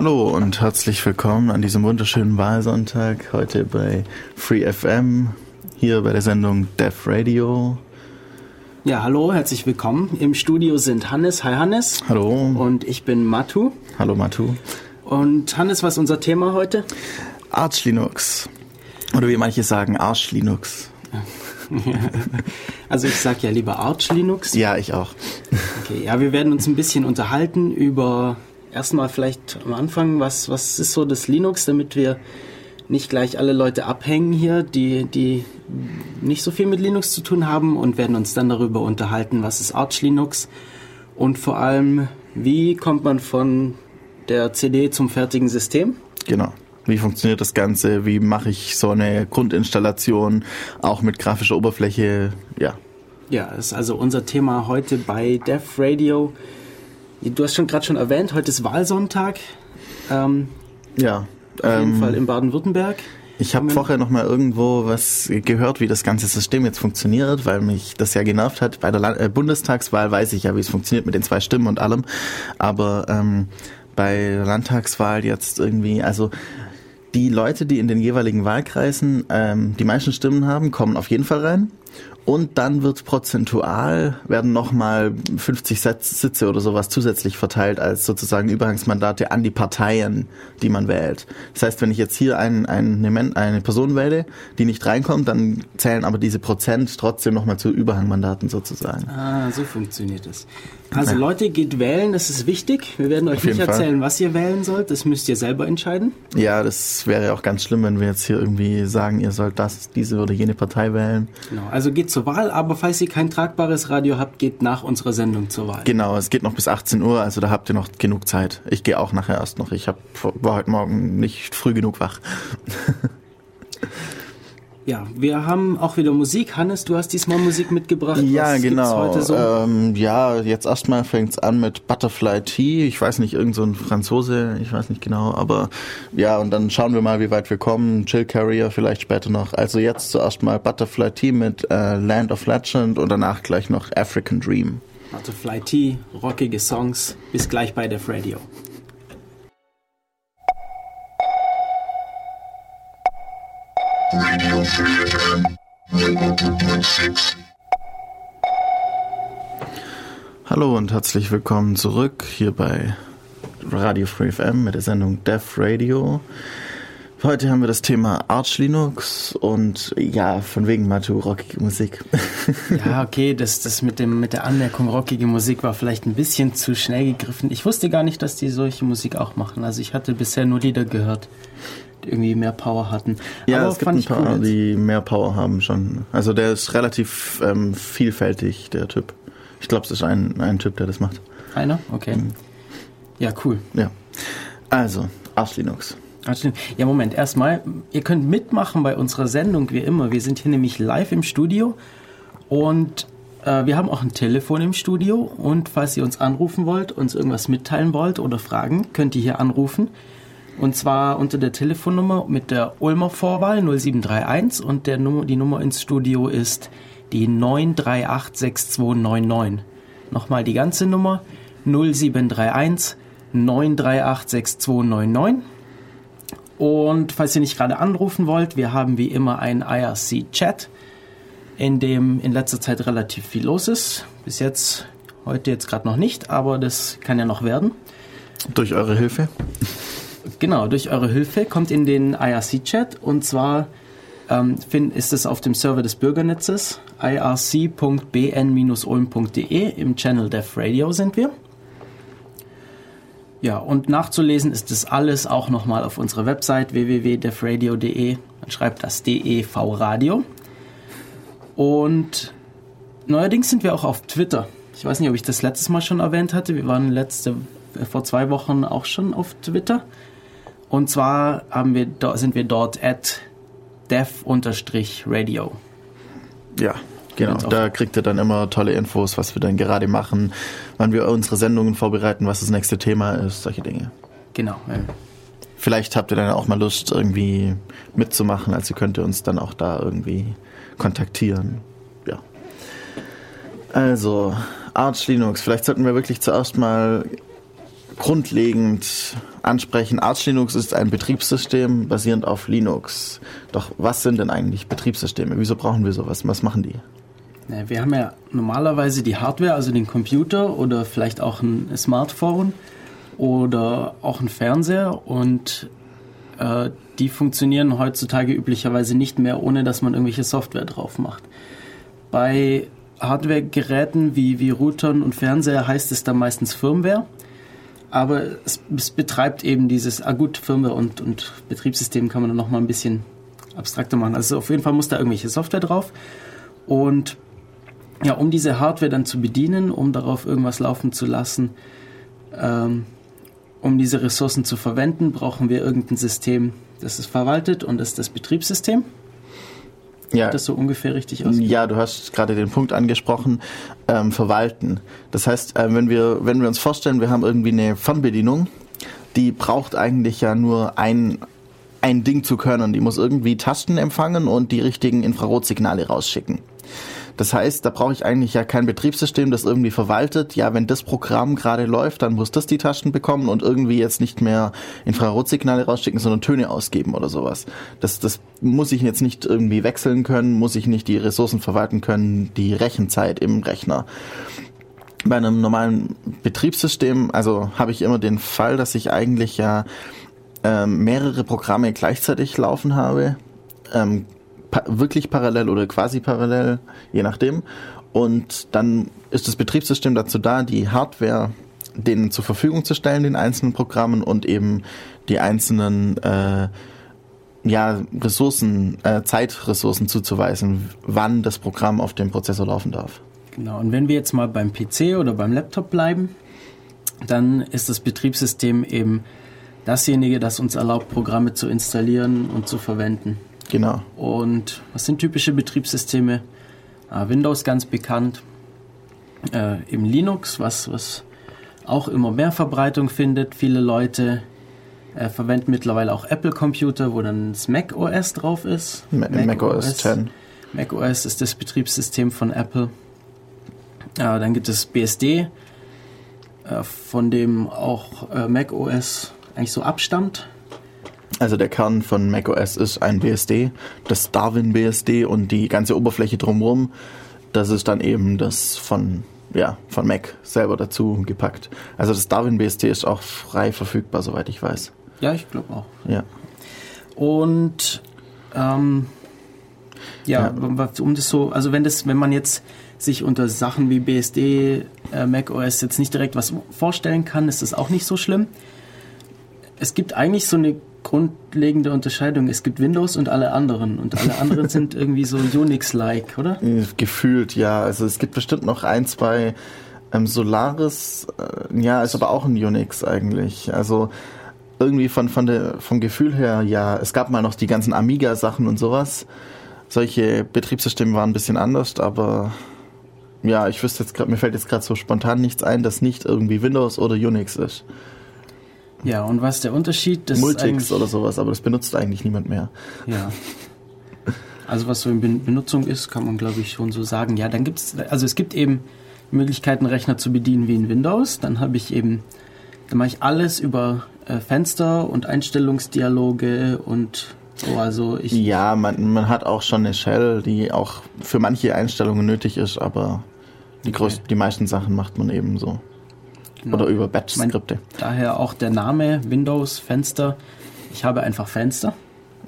Hallo und herzlich willkommen an diesem wunderschönen Wahlsonntag heute bei Free FM, hier bei der Sendung Deaf Radio. Ja, hallo, herzlich willkommen. Im Studio sind Hannes. Hi Hannes. Hallo. Und ich bin Matu. Hallo Matu. Und Hannes, was ist unser Thema heute? Arch Linux. Oder wie manche sagen, Arch Linux. also ich sag ja lieber Arch Linux. Ja, ich auch. Okay, ja, wir werden uns ein bisschen unterhalten über erstmal vielleicht am Anfang, was, was ist so das Linux, damit wir nicht gleich alle Leute abhängen hier, die, die nicht so viel mit Linux zu tun haben und werden uns dann darüber unterhalten, was ist Arch Linux und vor allem, wie kommt man von der CD zum fertigen System? Genau. Wie funktioniert das Ganze? Wie mache ich so eine Grundinstallation auch mit grafischer Oberfläche? Ja. Ja, das ist also unser Thema heute bei Dev Radio. Du hast schon gerade schon erwähnt, heute ist Wahlsonntag. Ähm, ja. Auf jeden ähm, Fall in Baden-Württemberg. Ich habe vorher noch mal irgendwo was gehört, wie das ganze System jetzt funktioniert, weil mich das ja genervt hat. Bei der Land äh, Bundestagswahl weiß ich ja, wie es funktioniert mit den zwei Stimmen und allem. Aber ähm, bei der Landtagswahl jetzt irgendwie, also die Leute, die in den jeweiligen Wahlkreisen ähm, die meisten Stimmen haben, kommen auf jeden Fall rein. Und dann wird prozentual, werden nochmal 50 Sitze oder sowas zusätzlich verteilt als sozusagen Überhangsmandate an die Parteien, die man wählt. Das heißt, wenn ich jetzt hier ein, ein, eine Person wähle, die nicht reinkommt, dann zählen aber diese Prozent trotzdem nochmal zu Überhangmandaten sozusagen. Ah, so funktioniert es. Also Leute, geht wählen, das ist wichtig. Wir werden euch nicht erzählen, Fall. was ihr wählen sollt. Das müsst ihr selber entscheiden. Ja, das wäre auch ganz schlimm, wenn wir jetzt hier irgendwie sagen, ihr sollt das, diese oder jene Partei wählen. Genau, also geht zur Wahl, aber falls ihr kein tragbares Radio habt, geht nach unserer Sendung zur Wahl. Genau, es geht noch bis 18 Uhr, also da habt ihr noch genug Zeit. Ich gehe auch nachher erst noch. Ich hab, war heute Morgen nicht früh genug wach. Ja, wir haben auch wieder Musik. Hannes, du hast diesmal Musik mitgebracht. Ja, Was genau. So? Ähm, ja, jetzt erstmal fängt's an mit Butterfly Tea. Ich weiß nicht, irgend so ein Franzose, ich weiß nicht genau, aber ja, und dann schauen wir mal, wie weit wir kommen. Chill Carrier vielleicht später noch. Also jetzt zuerst mal Butterfly Tea mit äh, Land of Legend und danach gleich noch African Dream. Butterfly Tea, rockige Songs. Bis gleich bei Def Radio. Radio Free FM 102.6. Hallo und herzlich willkommen zurück hier bei Radio Free FM mit der Sendung Deaf Radio. Heute haben wir das Thema Arch Linux und ja, von wegen Matu, rockige Musik. Ja, okay, das, das mit, dem, mit der Anmerkung rockige Musik war vielleicht ein bisschen zu schnell gegriffen. Ich wusste gar nicht, dass die solche Musik auch machen. Also ich hatte bisher nur Lieder gehört, irgendwie mehr Power hatten. Ja, Aber es gibt ein paar, cool die mehr Power haben schon. Also der ist relativ ähm, vielfältig, der Typ. Ich glaube, es ist ein, ein Typ, der das macht. Einer? Okay. Mhm. Ja, cool. Ja. Also, Arch Linux. Ja, Moment, erstmal, ihr könnt mitmachen bei unserer Sendung wie immer. Wir sind hier nämlich live im Studio und äh, wir haben auch ein Telefon im Studio und falls ihr uns anrufen wollt, uns irgendwas mitteilen wollt oder fragen, könnt ihr hier anrufen. Und zwar unter der Telefonnummer mit der Ulmer Vorwahl 0731 und der Nummer, die Nummer ins Studio ist die 9386299. Nochmal die ganze Nummer 0731 9386299. Und falls ihr nicht gerade anrufen wollt, wir haben wie immer einen IRC-Chat, in dem in letzter Zeit relativ viel los ist. Bis jetzt, heute jetzt gerade noch nicht, aber das kann ja noch werden. Durch eure Hilfe? Genau, durch eure Hilfe kommt in den IRC-Chat und zwar ähm, ist es auf dem Server des Bürgernetzes irc.bn-ulm.de im Channel Dev Radio sind wir. Ja, und nachzulesen ist das alles auch nochmal auf unserer Website www.devradio.de. Man schreibt das DEV Radio. Und neuerdings sind wir auch auf Twitter. Ich weiß nicht, ob ich das letztes Mal schon erwähnt hatte. Wir waren letzte, äh, vor zwei Wochen auch schon auf Twitter. Und zwar haben wir, sind wir dort at dev-radio. Ja, genau. Da kriegt ihr dann immer tolle Infos, was wir dann gerade machen, wann wir unsere Sendungen vorbereiten, was das nächste Thema ist, solche Dinge. Genau. Ja. Vielleicht habt ihr dann auch mal Lust, irgendwie mitzumachen, also könnt ihr uns dann auch da irgendwie kontaktieren. Ja. Also, Arch Linux. Vielleicht sollten wir wirklich zuerst mal grundlegend ansprechen. Arch Linux ist ein Betriebssystem basierend auf Linux. Doch was sind denn eigentlich Betriebssysteme? Wieso brauchen wir sowas? Was machen die? Wir haben ja normalerweise die Hardware, also den Computer oder vielleicht auch ein Smartphone oder auch ein Fernseher und äh, die funktionieren heutzutage üblicherweise nicht mehr, ohne dass man irgendwelche Software drauf macht. Bei Hardware-Geräten wie, wie Routern und Fernseher heißt es dann meistens Firmware. Aber es, es betreibt eben dieses, ah gut, Firmware und, und Betriebssystem kann man dann nochmal ein bisschen abstrakter machen. Also auf jeden Fall muss da irgendwelche Software drauf. Und ja, um diese Hardware dann zu bedienen, um darauf irgendwas laufen zu lassen, ähm, um diese Ressourcen zu verwenden, brauchen wir irgendein System, das es verwaltet und das ist das Betriebssystem. Ja. Sieht das so ungefähr richtig aus? Ja, du hast gerade den Punkt angesprochen, ähm, verwalten. Das heißt, äh, wenn, wir, wenn wir uns vorstellen, wir haben irgendwie eine Fernbedienung, die braucht eigentlich ja nur ein, ein Ding zu können. Die muss irgendwie Tasten empfangen und die richtigen Infrarotsignale rausschicken. Das heißt, da brauche ich eigentlich ja kein Betriebssystem, das irgendwie verwaltet. Ja, wenn das Programm gerade läuft, dann muss das die Taschen bekommen und irgendwie jetzt nicht mehr Infrarotsignale rausschicken, sondern Töne ausgeben oder sowas. Das, das muss ich jetzt nicht irgendwie wechseln können, muss ich nicht die Ressourcen verwalten können, die Rechenzeit im Rechner. Bei einem normalen Betriebssystem, also habe ich immer den Fall, dass ich eigentlich ja ähm, mehrere Programme gleichzeitig laufen habe. Ähm, pa wirklich parallel oder quasi parallel, je nachdem. Und dann ist das Betriebssystem dazu da, die Hardware denen zur Verfügung zu stellen, den einzelnen Programmen und eben die einzelnen äh, ja, Ressourcen, äh, Zeitressourcen zuzuweisen, wann das Programm auf dem Prozessor laufen darf. Genau, und wenn wir jetzt mal beim PC oder beim Laptop bleiben, dann ist das Betriebssystem eben dasjenige, das uns erlaubt, Programme zu installieren und zu verwenden. Genau. Und was sind typische Betriebssysteme? Ah, Windows ganz bekannt. Äh, eben Linux, was, was auch immer mehr Verbreitung findet. Viele Leute äh, verwenden mittlerweile auch Apple-Computer, wo dann das Mac OS drauf ist. Ma Mac, Mac OS, OS 10. Mac OS ist das Betriebssystem von Apple. Äh, dann gibt es BSD, äh, von dem auch äh, Mac OS eigentlich so abstammt. Also der Kern von macOS ist ein BSD, das Darwin BSD und die ganze Oberfläche drumherum, das ist dann eben das von ja, von Mac selber dazu gepackt. Also das Darwin BSD ist auch frei verfügbar, soweit ich weiß. Ja, ich glaube auch. Ja. Und ähm, ja, ja, um das so, also wenn das, wenn man jetzt sich unter Sachen wie BSD, äh, Mac OS jetzt nicht direkt was vorstellen kann, ist das auch nicht so schlimm. Es gibt eigentlich so eine grundlegende Unterscheidung. Es gibt Windows und alle anderen. Und alle anderen sind irgendwie so Unix-like, oder? Gefühlt, ja. Also es gibt bestimmt noch ein, zwei ähm, Solaris, äh, ja, ist aber auch ein Unix eigentlich. Also irgendwie von, von der, vom Gefühl her, ja, es gab mal noch die ganzen Amiga-Sachen und sowas. Solche Betriebssysteme waren ein bisschen anders, aber ja, ich wüsste jetzt gerade, mir fällt jetzt gerade so spontan nichts ein, das nicht irgendwie Windows oder Unix ist. Ja, und was ist der Unterschied? Das Multics oder sowas, aber das benutzt eigentlich niemand mehr. Ja. Also was so in Benutzung ist, kann man glaube ich schon so sagen. Ja, dann gibt es, also es gibt eben Möglichkeiten, Rechner zu bedienen wie in Windows. Dann habe ich eben, dann mache ich alles über äh, Fenster und Einstellungsdialoge und so. Also ich. Ja, man, man hat auch schon eine Shell, die auch für manche Einstellungen nötig ist, aber die, okay. größten, die meisten Sachen macht man eben so. Genau. Oder über Batch-Skripte. Daher auch der Name Windows Fenster. Ich habe einfach Fenster.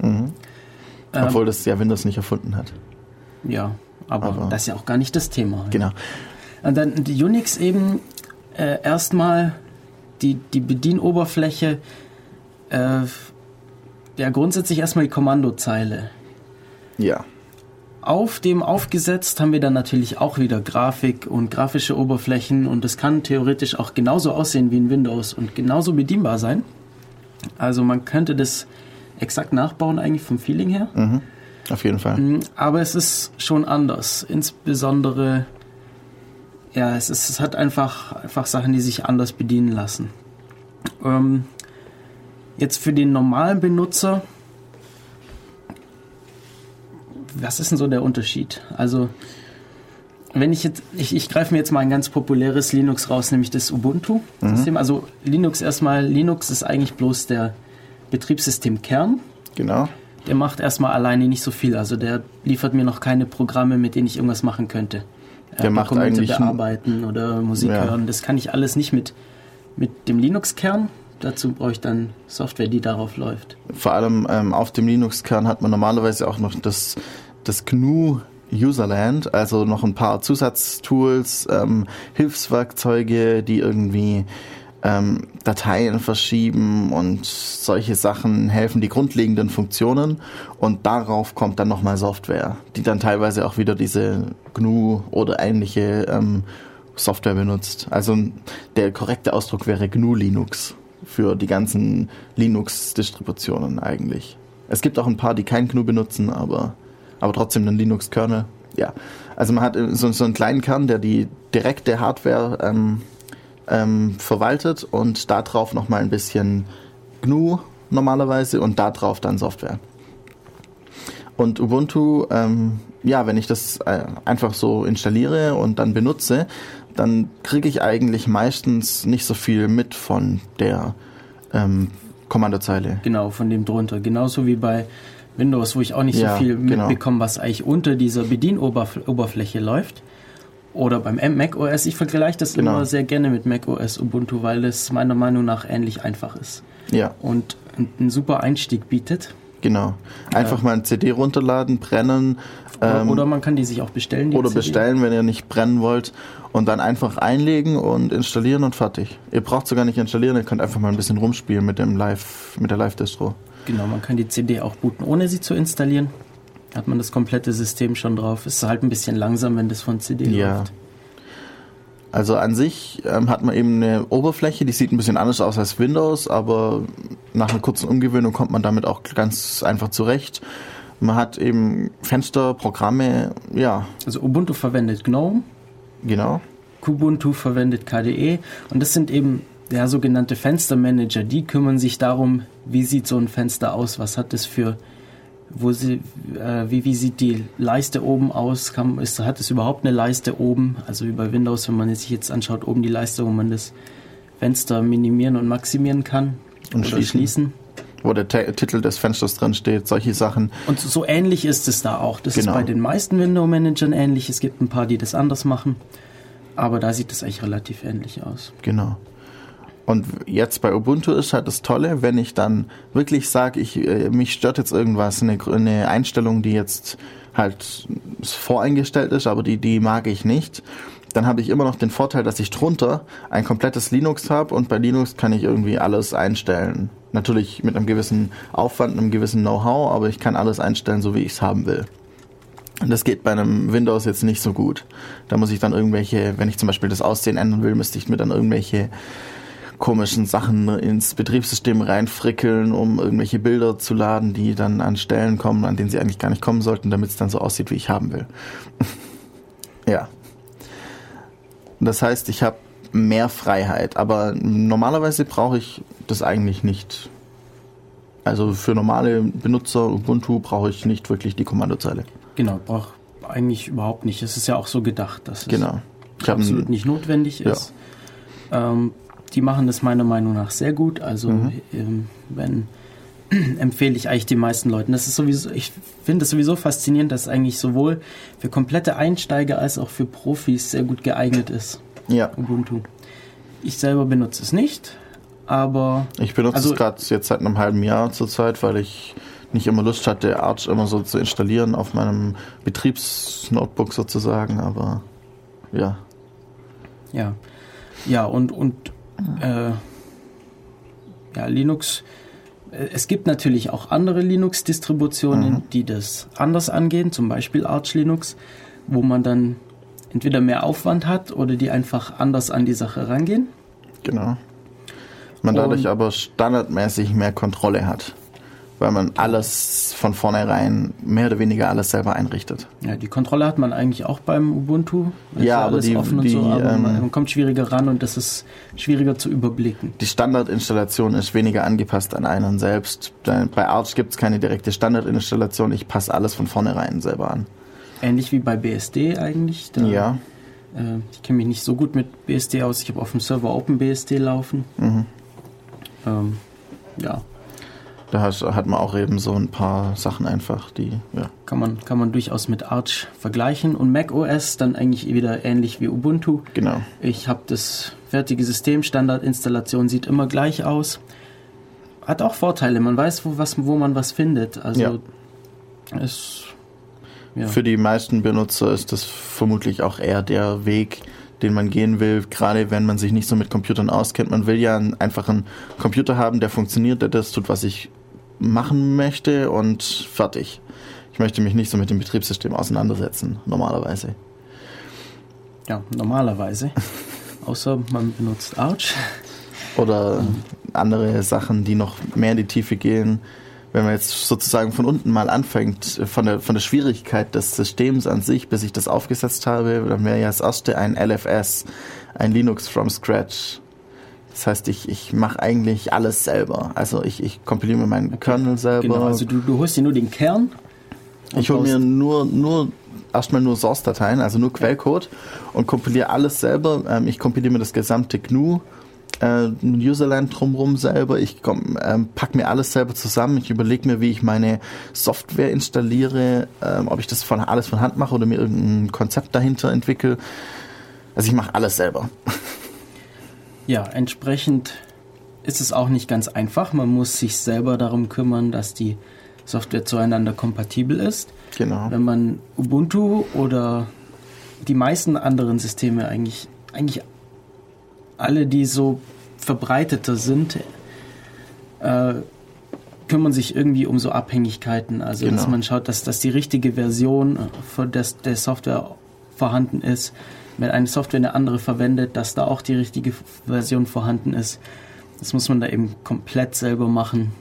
Mhm. Ähm, Obwohl das ja Windows nicht erfunden hat. Ja, aber, aber, das ist ja auch gar nicht das Thema. Genau. Und dann die Unix eben äh, erstmal die, die Bedienoberfläche, äh, ja grundsätzlich erstmal die Kommandozeile. Ja. Auf dem aufgesetzt haben wir dann natürlich auch wieder Grafik und grafische Oberflächen und es kann theoretisch auch genauso aussehen wie in Windows und genauso bedienbar sein. Also man könnte das exakt nachbauen eigentlich vom Feeling her. Mhm, auf jeden Fall. Mm, aber es ist schon anders. Insbesondere, ja, es, ist, es hat einfach, einfach Sachen, die sich anders bedienen lassen. Ähm, jetzt für den normalen Benutzer was ist denn so der Unterschied? Also wenn ich jetzt, ich, ich greife mir jetzt mal ein ganz populäres Linux raus, nämlich das Ubuntu-System. Mhm. Also Linux erstmal, Linux ist eigentlich bloß der Betriebssystemkern. Genau. Der macht erstmal alleine nicht so viel. Also der liefert mir noch keine Programme, mit denen ich irgendwas machen könnte. Der äh, macht Dokumente bearbeiten oder Musik ja. hören. Das kann ich alles nicht mit, mit dem Linux-Kern. Dazu brauche ich dann Software, die darauf läuft. Vor allem ähm, auf dem Linux-Kern hat man normalerweise auch noch das, das GNU Userland, also noch ein paar Zusatztools, ähm, Hilfswerkzeuge, die irgendwie ähm, Dateien verschieben und solche Sachen helfen, die grundlegenden Funktionen. Und darauf kommt dann nochmal Software, die dann teilweise auch wieder diese GNU oder ähnliche ähm, Software benutzt. Also der korrekte Ausdruck wäre GNU Linux für die ganzen Linux-Distributionen eigentlich. Es gibt auch ein paar, die kein GNU benutzen, aber, aber trotzdem einen Linux-Kernel. Ja, also man hat so, so einen kleinen Kern, der die direkte Hardware ähm, ähm, verwaltet und darauf nochmal ein bisschen GNU normalerweise und darauf dann Software. Und Ubuntu, ähm, ja, wenn ich das äh, einfach so installiere und dann benutze, dann kriege ich eigentlich meistens nicht so viel mit von der ähm, Kommandozeile. Genau, von dem drunter. Genauso wie bei Windows, wo ich auch nicht ja, so viel genau. mitbekomme, was eigentlich unter dieser Bedienoberfläche läuft. Oder beim Mac OS. Ich vergleiche das genau. immer sehr gerne mit Mac OS Ubuntu, weil es meiner Meinung nach ähnlich einfach ist. Ja. Und einen super Einstieg bietet. Genau. Einfach äh, mal ein CD runterladen, brennen. Ähm, oder man kann die sich auch bestellen. oder CD. bestellen, wenn ihr nicht brennen wollt. Und dann einfach einlegen und installieren und fertig. Ihr braucht sogar nicht installieren, ihr könnt einfach mal ein bisschen rumspielen mit dem Live, mit der Live-Distro. Genau, man kann die CD auch booten, ohne sie zu installieren. Hat man das komplette System schon drauf. Ist halt ein bisschen langsam, wenn das von CD ja. läuft. Also an sich ähm, hat man eben eine Oberfläche, die sieht ein bisschen anders aus als Windows, aber nach einer kurzen Umgewöhnung kommt man damit auch ganz einfach zurecht. Man hat eben Fenster, Programme, ja. Also Ubuntu verwendet GNOME. Genau. Kubuntu verwendet KDE und das sind eben ja, sogenannte Fenstermanager. Die kümmern sich darum, wie sieht so ein Fenster aus, was hat es für wo sie, äh, wie, wie sieht die Leiste oben aus? Kann, ist, hat es überhaupt eine Leiste oben? Also wie bei Windows, wenn man sich jetzt anschaut, oben die Leiste, wo man das Fenster minimieren und maximieren kann und schließen. Wo der T Titel des Fensters drin steht, solche Sachen. Und so ähnlich ist es da auch. Das genau. ist bei den meisten Window-Managern ähnlich. Es gibt ein paar, die das anders machen. Aber da sieht es eigentlich relativ ähnlich aus. Genau. Und jetzt bei Ubuntu ist halt das Tolle, wenn ich dann wirklich sage, ich, äh, mich stört jetzt irgendwas, eine, eine Einstellung, die jetzt halt voreingestellt ist, aber die, die mag ich nicht, dann habe ich immer noch den Vorteil, dass ich drunter ein komplettes Linux habe und bei Linux kann ich irgendwie alles einstellen. Natürlich mit einem gewissen Aufwand, einem gewissen Know-how, aber ich kann alles einstellen, so wie ich es haben will. Und das geht bei einem Windows jetzt nicht so gut. Da muss ich dann irgendwelche, wenn ich zum Beispiel das Aussehen ändern will, müsste ich mir dann irgendwelche komischen Sachen ins Betriebssystem reinfrickeln, um irgendwelche Bilder zu laden, die dann an Stellen kommen, an denen sie eigentlich gar nicht kommen sollten, damit es dann so aussieht, wie ich haben will. ja. Das heißt, ich habe mehr Freiheit, aber normalerweise brauche ich das eigentlich nicht. Also für normale Benutzer Ubuntu brauche ich nicht wirklich die Kommandozeile. Genau, brauche eigentlich überhaupt nicht. Es ist ja auch so gedacht, dass genau. es absolut nicht notwendig ist. Ja. Ähm, die machen das meiner Meinung nach sehr gut. Also mhm. ähm, wenn empfehle ich eigentlich den meisten Leuten. Das ist sowieso, ich finde es sowieso faszinierend, dass es eigentlich sowohl für komplette Einsteiger als auch für Profis sehr gut geeignet ist. Ja. Ubuntu. Ich selber benutze es nicht, aber. Ich benutze also, es gerade jetzt seit einem halben Jahr zurzeit, weil ich nicht immer Lust hatte, Arch immer so zu installieren auf meinem Betriebsnotebook sozusagen, aber ja. Ja. Ja, und, und äh, ja, Linux. Äh, es gibt natürlich auch andere Linux-Distributionen, mhm. die das anders angehen, zum Beispiel Arch Linux, wo man dann entweder mehr Aufwand hat oder die einfach anders an die Sache rangehen. Genau. Man dadurch Und, aber standardmäßig mehr Kontrolle hat weil man alles von vornherein mehr oder weniger alles selber einrichtet. Ja, die Kontrolle hat man eigentlich auch beim Ubuntu. Ja, aber die, die so, aber ähm, man kommt schwieriger ran und das ist schwieriger zu überblicken. Die Standardinstallation ist weniger angepasst an einen selbst. Bei Arch gibt es keine direkte Standardinstallation. Ich passe alles von vornherein selber an. ähnlich wie bei BSD eigentlich. Da, ja. Äh, ich kenne mich nicht so gut mit BSD aus. Ich habe auf dem Server OpenBSD laufen. Mhm. Ähm, ja. Da hat man auch eben so ein paar Sachen einfach, die, ja. Kann man, kann man durchaus mit Arch vergleichen. Und macOS dann eigentlich wieder ähnlich wie Ubuntu. Genau. Ich habe das fertige System, Standardinstallation sieht immer gleich aus. Hat auch Vorteile, man weiß, wo, was, wo man was findet. Also ja. es ja. Für die meisten Benutzer ist das vermutlich auch eher der Weg, den man gehen will, gerade wenn man sich nicht so mit Computern auskennt. Man will ja einfach einen Computer haben, der funktioniert, der das tut, was ich machen möchte und fertig. Ich möchte mich nicht so mit dem Betriebssystem auseinandersetzen, normalerweise. Ja, normalerweise. Außer man benutzt Arch. Oder andere Sachen, die noch mehr in die Tiefe gehen wenn man jetzt sozusagen von unten mal anfängt, von der, von der Schwierigkeit des Systems an sich, bis ich das aufgesetzt habe, dann wäre ja das erste ein LFS, ein Linux from Scratch. Das heißt, ich, ich mache eigentlich alles selber. Also ich, ich kompiliere mir meinen. Kernel selber. Genau, also du, du holst dir nur den Kern? Ich hole mir nur, nur erstmal nur Source-Dateien, also nur Quellcode und kompiliere alles selber. Ähm, ich kompiliere mir das gesamte GNU äh, Userland drumherum selber. Ich komm, ähm, pack mir alles selber zusammen. Ich überlege mir, wie ich meine Software installiere, ähm, ob ich das von alles von Hand mache oder mir irgendein Konzept dahinter entwickle. Also ich mache alles selber. Ja, entsprechend ist es auch nicht ganz einfach. Man muss sich selber darum kümmern, dass die Software zueinander kompatibel ist. Genau. Wenn man Ubuntu oder die meisten anderen Systeme eigentlich, eigentlich alle, die so verbreiteter sind, äh, kümmern sich irgendwie um so Abhängigkeiten. Also genau. dass man schaut, dass, dass die richtige Version von des, der Software vorhanden ist. Wenn eine Software eine andere verwendet, dass da auch die richtige Version vorhanden ist. Das muss man da eben komplett selber machen.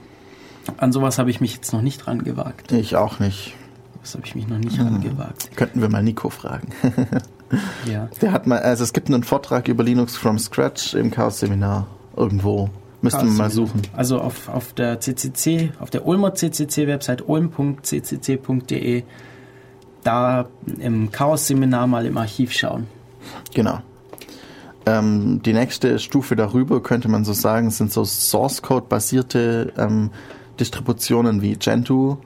An sowas habe ich mich jetzt noch nicht dran gewagt. Ich auch nicht. Das habe ich mich noch nicht hm. angewagt. Könnten wir mal Nico fragen. ja. Der hat mal, also es gibt einen Vortrag über Linux from Scratch im Chaos-Seminar irgendwo. Müsste man mal suchen. Also auf, auf der CCC, auf der Ulmer CCC-Website ulm.ccc.de, da im Chaos-Seminar mal im Archiv schauen. Genau. Ähm, die nächste Stufe darüber, könnte man so sagen, sind so Source-Code-basierte ähm, Distributionen wie Gentoo,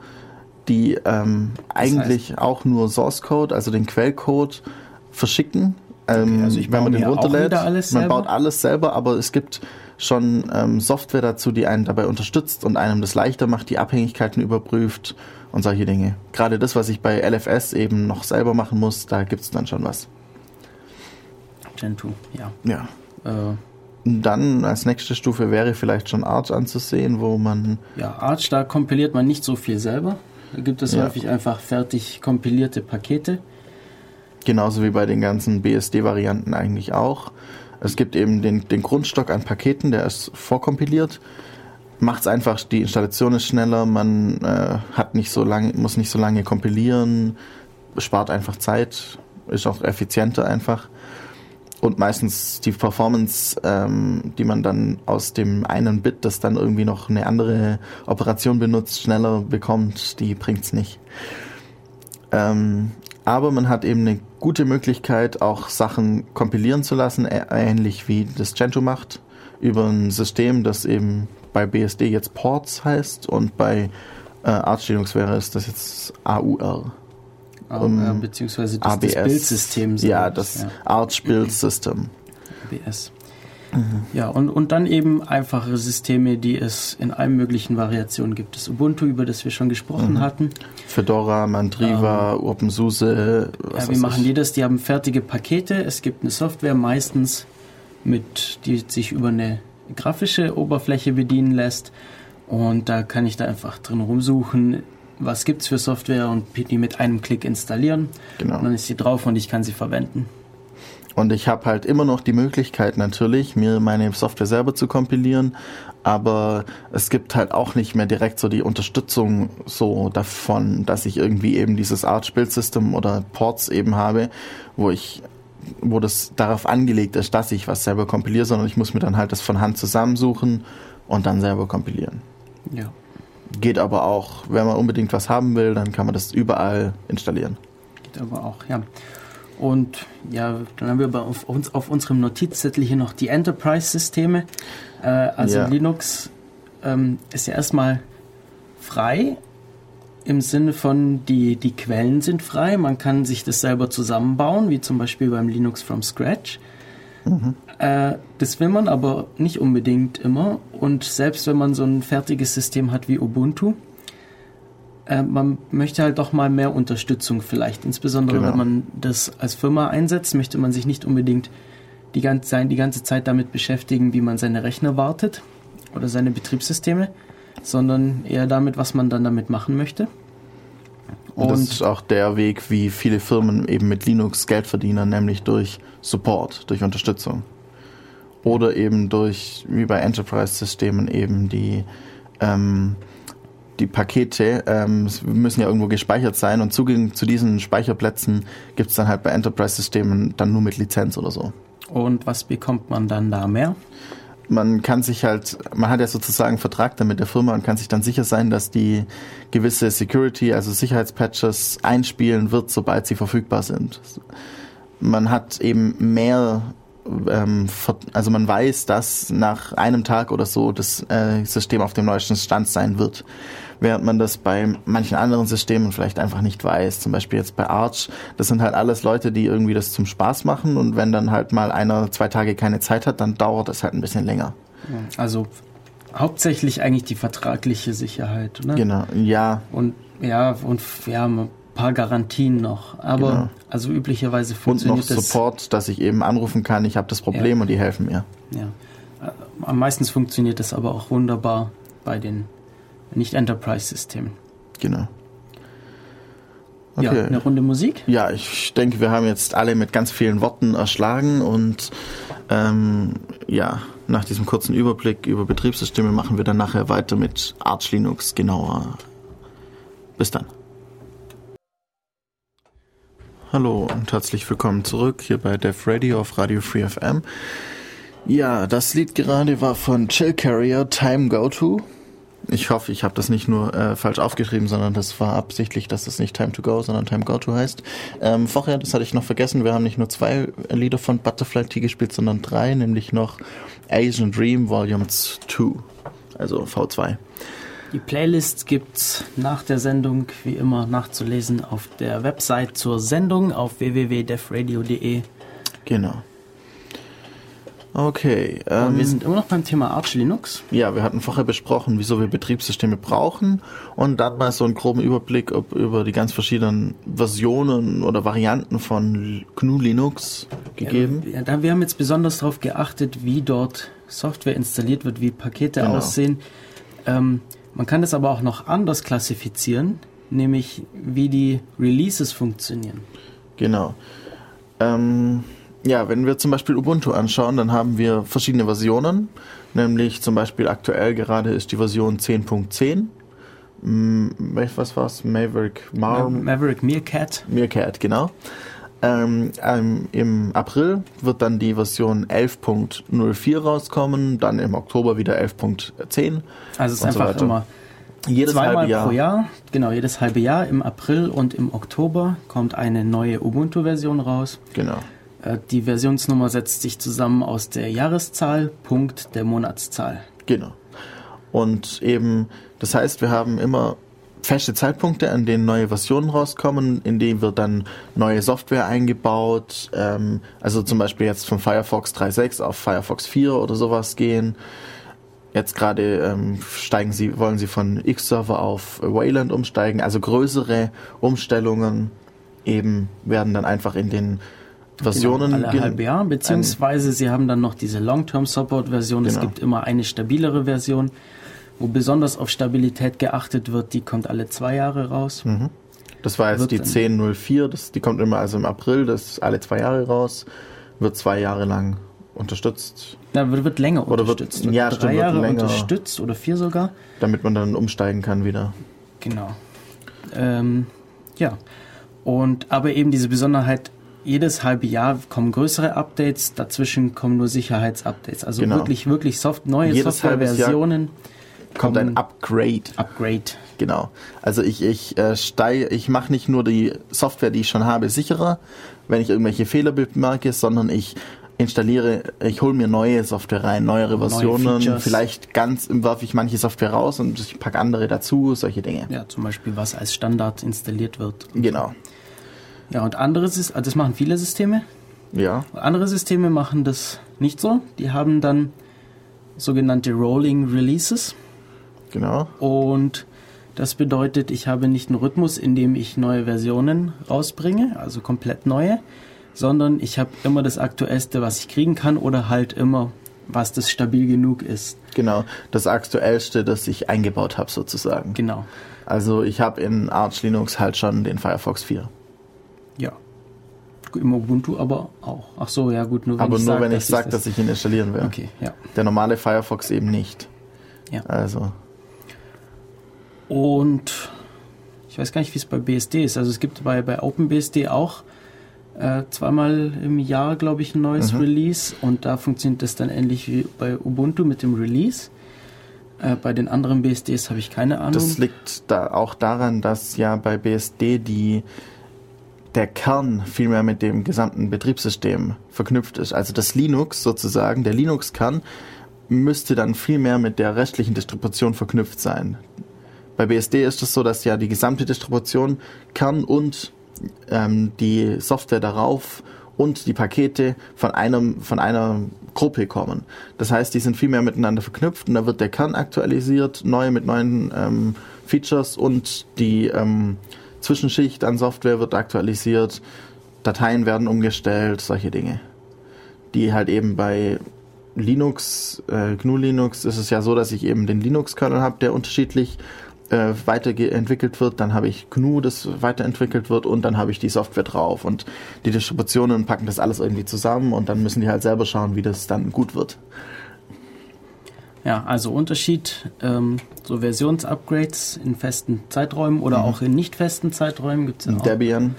die ähm, eigentlich heißt? auch nur Source Code, also den Quellcode, verschicken. Ähm, okay, also wenn man den runterlädt, man baut alles selber, aber es gibt schon ähm, Software dazu, die einen dabei unterstützt und einem das leichter macht, die Abhängigkeiten überprüft und solche Dinge. Gerade das, was ich bei LFS eben noch selber machen muss, da gibt es dann schon was. Gentoo, ja. Ja. Äh. Dann als nächste Stufe wäre vielleicht schon Arch anzusehen, wo man. Ja, Arch, da kompiliert man nicht so viel selber. Da gibt es ja. häufig einfach fertig kompilierte Pakete. Genauso wie bei den ganzen BSD-Varianten eigentlich auch. Es gibt eben den, den Grundstock an Paketen, der ist vorkompiliert. Macht es einfach, die Installation ist schneller, man äh, hat nicht so lange, muss nicht so lange kompilieren, spart einfach Zeit, ist auch effizienter einfach und meistens die Performance, ähm, die man dann aus dem einen Bit, das dann irgendwie noch eine andere Operation benutzt, schneller bekommt, die bringt's nicht. Ähm, aber man hat eben eine gute Möglichkeit, auch Sachen kompilieren zu lassen, ähnlich wie das Gentoo macht, über ein System, das eben bei BSD jetzt Ports heißt und bei äh, Arch Linux wäre es das jetzt AUR um, ja, beziehungsweise das, ABS. das Bildsystem. Ja, das ja. Arch Build System. ABS. Mhm. Ja, und, und dann eben einfache Systeme, die es in allen möglichen Variationen gibt. Das Ubuntu, über das wir schon gesprochen mhm. hatten. Fedora, Mandriva, ähm, OpenSUSE. Ja, wie machen die das? Die haben fertige Pakete. Es gibt eine Software meistens, mit, die sich über eine grafische Oberfläche bedienen lässt. Und da kann ich da einfach drin rumsuchen, was gibt es für Software und die mit einem Klick installieren. Genau. Und dann ist sie drauf und ich kann sie verwenden. Und ich habe halt immer noch die Möglichkeit natürlich, mir meine Software selber zu kompilieren, aber es gibt halt auch nicht mehr direkt so die Unterstützung so davon, dass ich irgendwie eben dieses Arch Build System oder Ports eben habe, wo ich wo das darauf angelegt ist, dass ich was selber kompiliere, sondern ich muss mir dann halt das von Hand zusammensuchen und dann selber kompilieren. Ja. Geht aber auch, wenn man unbedingt was haben will, dann kann man das überall installieren. aber auch, ja. Und ja, dann haben wir auf, uns, auf unserem Notizzettel hier noch die Enterprise-Systeme. Äh, also Ja. Linux ähm, ist ja erstmal frei im Sinne von, die, die Quellen sind frei. Man kann sich das selber zusammenbauen, wie zum Beispiel beim Linux from Scratch. Äh, das will man aber nicht unbedingt immer. Und selbst wenn man so ein fertiges System hat wie Ubuntu, äh, man möchte halt doch mal mehr Unterstützung vielleicht. Insbesondere Genau. wenn man das als Firma einsetzt, möchte man sich nicht unbedingt die ganze, sein- die ganze Zeit damit beschäftigen, wie man seine Rechner wartet oder seine Betriebssysteme, sondern eher damit, was man dann damit machen möchte. Und das ist auch der Weg, wie viele Firmen eben mit Linux Geld verdienen, nämlich durch Support, durch Unterstützung. Oder eben durch, wie bei Enterprise-Systemen, eben die, ähm, die Pakete ähm, müssen ja irgendwo gespeichert sein und Zugang zu diesen Speicherplätzen gibt es dann halt bei Enterprise-Systemen dann nur mit Lizenz oder so. Und was bekommt man dann da mehr? man kann sich halt, man hat ja sozusagen einen Vertrag dann mit der Firma und kann sich dann sicher sein, dass die gewisse Security, also Sicherheitspatches einspielen wird, sobald sie verfügbar sind. Man hat eben mehr, ähm, also man weiß, dass nach einem Tag oder so das äh, System auf dem neuesten Stand sein wird. Während man das bei manchen anderen Systemen vielleicht einfach nicht weiß. Zum Beispiel jetzt bei Arch. Das sind halt alles Leute, die irgendwie das zum Spaß machen und wenn dann halt mal einer zwei Tage keine Zeit hat, dann dauert das halt ein bisschen länger. Also hauptsächlich eigentlich die vertragliche Sicherheit, oder? Genau, ja, Und ja, und ja, ein paar Garantien noch. Aber Genau. also üblicherweise und noch funktioniert das. Support, dass ich eben anrufen kann, ich habe das Problem Ja. und die helfen mir. Ja. Äh, Am meisten funktioniert das aber auch wunderbar bei den Nicht-Enterprise-Systemen. Genau. Ja, Okay. eine Runde Musik. Ja, ich denke, wir haben jetzt alle mit ganz vielen Worten erschlagen und ähm, ja, nach diesem kurzen Überblick über Betriebssysteme machen wir dann nachher weiter mit Arch Linux genauer. Bis dann. Hallo und herzlich willkommen zurück hier bei Def Radio auf Radio Free FM. Ja, das Lied gerade war von Chill Carrier Time Go To. Ich hoffe, ich habe das nicht nur äh, falsch aufgeschrieben, sondern das war absichtlich, dass es nicht Time to Go, sondern Time Go To heißt. Ähm, vorher, das hatte ich noch vergessen, wir haben nicht nur zwei Lieder von Butterfly Tea gespielt, sondern drei, nämlich noch Asian Dream Volume 2, also V2. Die Playlists gibt's nach der Sendung wie immer nachzulesen auf der Website zur Sendung auf www.defradio.de. Genau. Okay. Und Ähm, wir sind immer noch beim Thema Arch Linux. Ja, wir hatten vorher besprochen, wieso wir Betriebssysteme brauchen und dann mal so einen groben Überblick ob, über die ganz verschiedenen Versionen oder Varianten von GNU Linux gegeben. Ja, da, wir haben jetzt besonders darauf geachtet, wie dort Software installiert wird, wie Pakete Genau. aussehen. Ähm, man kann das aber auch noch anders klassifizieren, nämlich wie die Releases funktionieren. Genau. Ähm, ja, wenn wir zum Beispiel Ubuntu anschauen, dann haben wir verschiedene Versionen. Nämlich zum Beispiel aktuell gerade ist die Version 10.10. Hm, Was war's? Maverick Marm? Maverick Meerkat. Meerkat, genau. Ähm, ähm, Im April wird dann die Version 11.04 rauskommen, dann im Oktober wieder 11.10. Also es ist so einfach weiter. immer Jedes zweimal Jahr. pro Jahr. Genau, jedes halbe Jahr im April und im Oktober kommt eine neue Ubuntu-Version raus. Genau. Äh, Die Versionsnummer setzt sich zusammen aus der Jahreszahl, Punkt der Monatszahl. Genau. Und eben, das heißt, wir haben immer feste Zeitpunkte, an denen neue Versionen rauskommen, in denen wird dann neue Software eingebaut, ähm, also zum Beispiel jetzt von Firefox 3.6 auf Firefox 4 oder sowas gehen. Jetzt gerade ähm, steigen sie, wollen sie von X-Server auf Wayland umsteigen, also größere Umstellungen eben werden dann einfach in den Versionen Genau, alle halbe Jahr, beziehungsweise sie haben dann noch diese Long-Term-Support-Version. Es Genau. gibt immer eine stabilere Version, wo besonders auf Stabilität geachtet wird. Die kommt alle zwei Jahre raus. Das war jetzt Wird die dann- 1004, das, die kommt immer also im April, das ist alle zwei Jahre raus, wird zwei Jahre lang unterstützt, Da wird, wird länger Oder wird- unterstützt. ja, drei stimmt, wird Jahre länger. unterstützt oder vier sogar. damit man dann umsteigen kann wieder. Genau. Ähm, ja. Und aber eben diese Besonderheit, jedes halbe Jahr kommen größere Updates, dazwischen kommen nur Sicherheitsupdates. Also Genau. wirklich, wirklich soft, neue Softwareversionen kommt ein Upgrade. Upgrade. Genau. Also ich, ich äh, steige, ich mache nicht nur die Software, die ich schon habe, sicherer, wenn ich irgendwelche Fehler bemerke, sondern ich installiere, ich hole mir neue Software rein, neuere Versionen, Neue vielleicht ganz werfe ich manche Software raus und ich packe andere dazu, solche Dinge. Ja, zum Beispiel, was als Standard installiert wird. Genau. Ja, und andere, Sys- also das machen viele Systeme. Ja. Andere Systeme machen das nicht so. Die haben dann sogenannte Rolling Releases. Genau. Und das bedeutet, ich habe nicht einen Rhythmus, in dem ich neue Versionen rausbringe, also komplett neue, sondern ich habe immer das Aktuellste, was ich kriegen kann oder halt immer, was das stabil genug ist. Genau. Das aktuellste, das ich eingebaut habe, sozusagen. Genau. Also ich habe in Arch Linux halt schon den Firefox 4. Ja. Im Ubuntu aber auch. Ach so, ja gut, nur wenn Aber ich nur sag, wenn ich dass sage, das dass ich ihn installieren will. Okay, ja. Der normale Firefox eben nicht. Ja. Also, Und ich weiß gar nicht, wie es bei BSD ist. Also es gibt bei, bei OpenBSD auch äh, zweimal im Jahr, glaube ich, ein neues Mhm. Release. Und da funktioniert das dann ähnlich wie bei Ubuntu mit dem Release. Äh, bei den anderen BSDs habe ich keine Ahnung. das liegt da auch daran, dass ja bei BSD die der Kern vielmehr mit dem gesamten Betriebssystem verknüpft ist. Also das Linux sozusagen, der Linux-Kern müsste dann vielmehr mit der restlichen Distribution verknüpft sein. Bei BSD ist es so, dass ja die gesamte Distribution, Kern und ähm, die Software darauf und die Pakete von einem von einer Gruppe kommen. Das heißt, die sind viel mehr miteinander verknüpft und da wird der Kern aktualisiert, neu mit neuen ähm, Features und die ähm, Zwischenschicht an Software wird aktualisiert, Dateien werden umgestellt, solche Dinge. Die halt eben bei Linux, äh, GNU Linux ist es ja so, dass ich eben den Linux-Kernel habe, der unterschiedlich äh, weiterentwickelt wird, dann habe ich GNU, das weiterentwickelt wird und dann habe ich die Software drauf und die Distributionen packen das alles irgendwie zusammen und dann müssen die halt selber schauen, wie das dann gut wird. Ja, also Unterschied, ähm, so Versionsupgrades in festen Zeiträumen oder auch in nicht festen Zeiträumen gibt es ja auch. Debian,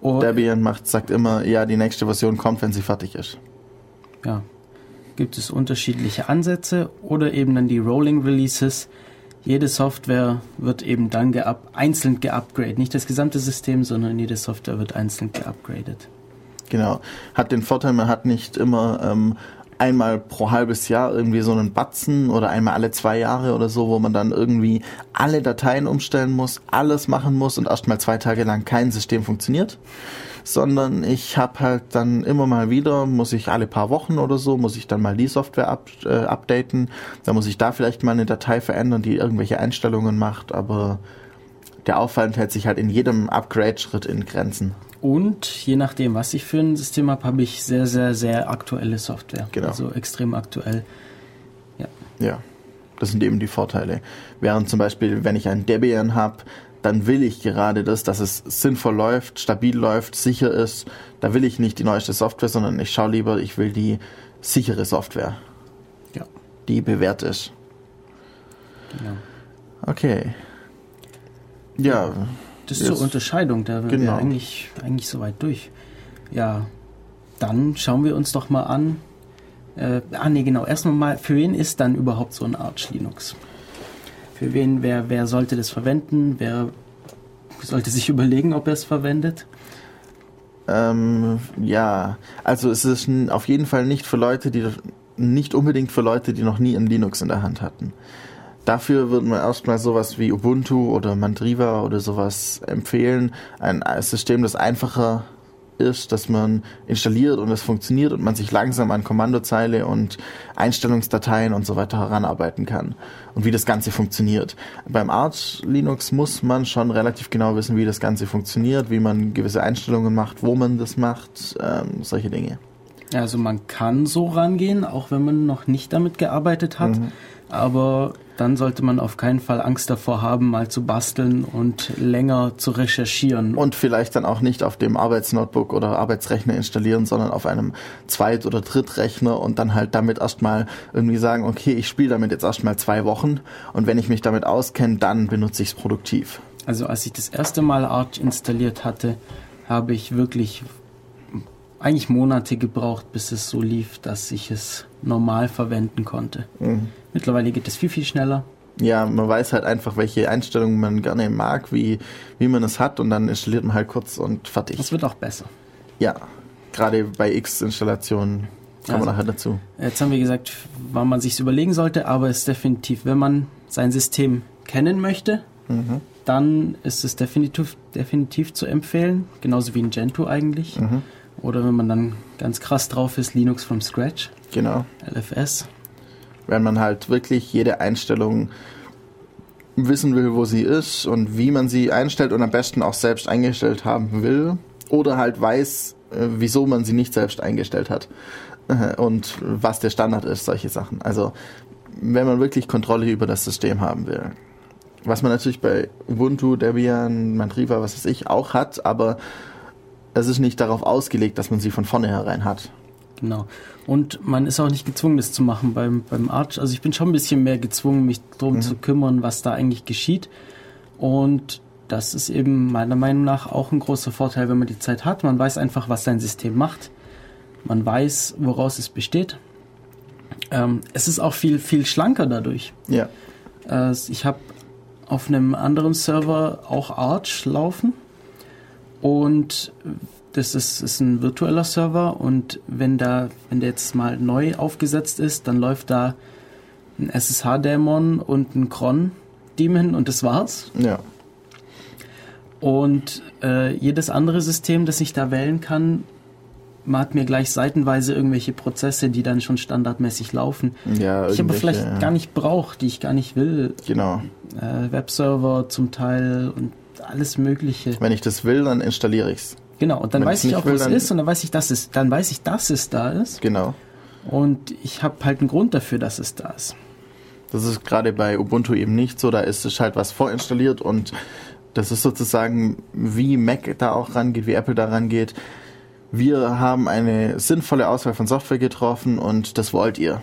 Oh, Debian macht, sagt immer, ja, die nächste Version kommt, wenn sie fertig ist. ja, gibt es unterschiedliche Ansätze oder eben dann die Rolling Releases. Jede Software wird eben dann geup einzeln geupgradet. Nicht das gesamte System, sondern jede Software wird einzeln geupgradet. Genau. Hat den Vorteil, man hat nicht immer ähm, einmal pro halbes Jahr irgendwie so einen Batzen oder einmal alle zwei Jahre oder so, wo man dann irgendwie alle Dateien umstellen muss, alles machen muss und erst mal zwei Tage lang kein System funktioniert. Sondern ich habe halt dann immer mal wieder, muss ich alle paar Wochen oder so, muss ich dann mal die Software up, äh, updaten. Da muss ich da vielleicht mal eine Datei verändern, die irgendwelche Einstellungen macht, aber der Aufwand hält sich halt in jedem Upgrade-Schritt in Grenzen. Und je nachdem, was ich für ein System habe, habe ich sehr, sehr, sehr aktuelle Software. Genau. Also extrem aktuell. Ja, das sind eben die Vorteile. Während zum Beispiel, wenn ich ein Debian habe, dann will ich gerade das, dass es sinnvoll läuft, stabil läuft, sicher ist. Da will ich nicht die neueste Software, sondern ich schaue lieber, ich will die sichere Software, Ja, die bewährt ist. genau. Okay. Ja, Das Jetzt- zur Unterscheidung, da Genau. wir eigentlich, eigentlich soweit durch. Ja, dann schauen wir uns doch mal an. Äh, ah, nee, genau. Erstmal mal, für wen ist dann überhaupt so ein Arch Linux? Für wen, wer, wer sollte das verwenden? Wer sollte sich überlegen, ob er es verwendet? ähm, ja, also es ist auf jeden Fall nicht für Leute, die nicht unbedingt für Leute, die noch nie ein Linux in der Hand hatten. Dafür würden wir erstmal sowas wie Ubuntu oder Mandriva oder sowas empfehlen. Ein System, das einfacher ist, dass man installiert und es funktioniert und man sich langsam an Kommandozeile und Einstellungsdateien und so weiter heranarbeiten kann und wie das Ganze funktioniert. Beim Arch Linux muss man schon relativ genau wissen, wie das Ganze funktioniert, wie man gewisse Einstellungen macht, wo man das macht, ähm, solche Dinge. Also man kann so rangehen, auch wenn man noch nicht damit gearbeitet hat. Aber dann sollte man auf keinen Fall Angst davor haben, mal zu basteln und länger zu recherchieren. Und vielleicht dann auch nicht auf dem Arbeitsnotebook oder Arbeitsrechner installieren, sondern auf einem Zweit- oder Drittrechner und dann halt damit erstmal irgendwie sagen, okay, ich spiele damit jetzt erstmal zwei Wochen und wenn ich mich damit auskenne, dann benutze ich es produktiv. Also als ich das erste Mal Arch installiert hatte, habe ich wirklich eigentlich Monate gebraucht, bis es so lief, dass ich es normal verwenden konnte. Mittlerweile geht es viel, viel schneller. Ja, man weiß halt einfach, welche Einstellungen man gerne mag, wie, wie man es hat und dann installiert man halt kurz und fertig. Das wird auch besser. Ja, gerade bei X-Installationen kommen Also- wir nachher dazu. Jetzt haben wir gesagt, wann man sich überlegen sollte, aber es ist definitiv, wenn man sein System kennen möchte, Mhm. dann ist es definitiv, definitiv zu empfehlen, genauso wie ein Gentoo eigentlich. Mhm. Oder wenn man dann ganz krass drauf ist, Linux from Scratch, Genau. LFS. wenn man halt wirklich jede Einstellung wissen will, wo sie ist und wie man sie einstellt und am besten auch selbst eingestellt haben will oder halt weiß, äh, wieso man sie nicht selbst eingestellt hat äh, und was der Standard ist, solche Sachen. Also wenn man wirklich Kontrolle über das System haben will. Was man natürlich bei Ubuntu, Debian, Mandriva, was weiß ich, auch hat, aber es ist nicht darauf ausgelegt, dass man sie von vornherein hat. Genau. Und man ist auch nicht gezwungen, das zu machen beim, beim Arch. Also ich bin schon ein bisschen mehr gezwungen, mich darum Mhm. zu kümmern, was da eigentlich geschieht. Und das ist eben meiner Meinung nach auch ein großer Vorteil, wenn man die Zeit hat. Man weiß einfach, was sein System macht. Man weiß, woraus es besteht. Ähm, es ist auch viel, viel schlanker dadurch. Ja. Äh, ich habe auf einem anderen Server auch Arch laufen und das ist, ist ein virtueller Server und wenn da, wenn der jetzt mal neu aufgesetzt ist, dann läuft da ein SSH-Dämon und ein Cron-Daemon und das war's. Ja. Und äh, jedes andere System, das ich da wählen kann, hat mir gleich seitenweise irgendwelche Prozesse, die dann schon standardmäßig laufen. ja Ich aber vielleicht gar nicht brauche, die ich gar nicht will. Genau. Äh, Webserver zum Teil und alles Mögliche. Wenn ich das will, dann installiere ich's. Genau, und dann Wenn weiß ich auch, wo es ist und dann weiß ich, dass es, dann weiß ich, dass es da ist. Genau. Und ich habe halt einen Grund dafür, dass es da ist. Das ist gerade bei Ubuntu eben nicht so. Da ist es halt was vorinstalliert und das ist sozusagen, wie Mac da auch rangeht, wie Apple da rangeht. Wir haben eine sinnvolle Auswahl von Software getroffen und das wollt ihr.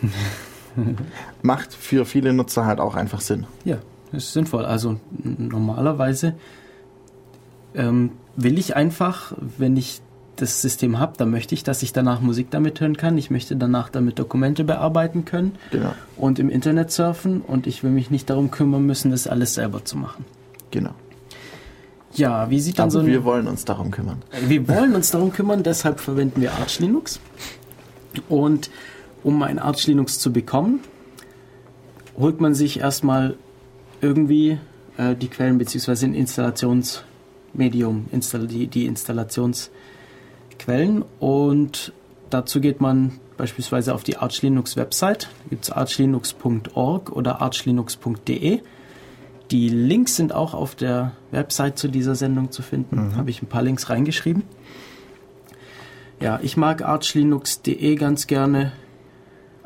Macht für viele Nutzer halt auch einfach Sinn. Ja, ist sinnvoll. Also normalerweise ähm, will ich einfach, wenn ich das System habe, dann möchte ich, dass ich danach Musik damit hören kann. Ich möchte danach damit Dokumente bearbeiten können Genau. und im Internet surfen und ich will mich nicht darum kümmern müssen, das alles selber zu machen. Genau. Ja, wie sieht dann Aber so ein wir wollen uns darum kümmern. Wir wollen uns darum kümmern, deshalb verwenden wir Arch Linux. Und um ein Arch Linux zu bekommen, holt man sich erstmal irgendwie äh, die Quellen bzw. ein Installationsmedium, install die, die Installationsquellen und dazu geht man beispielsweise auf die Arch Linux Website, gibt es archlinux.org oder archlinux.de. Die Links sind auch auf der Website zu dieser Sendung zu finden. Habe ich ein paar Links reingeschrieben. Ja, ich mag archlinux.de ganz gerne.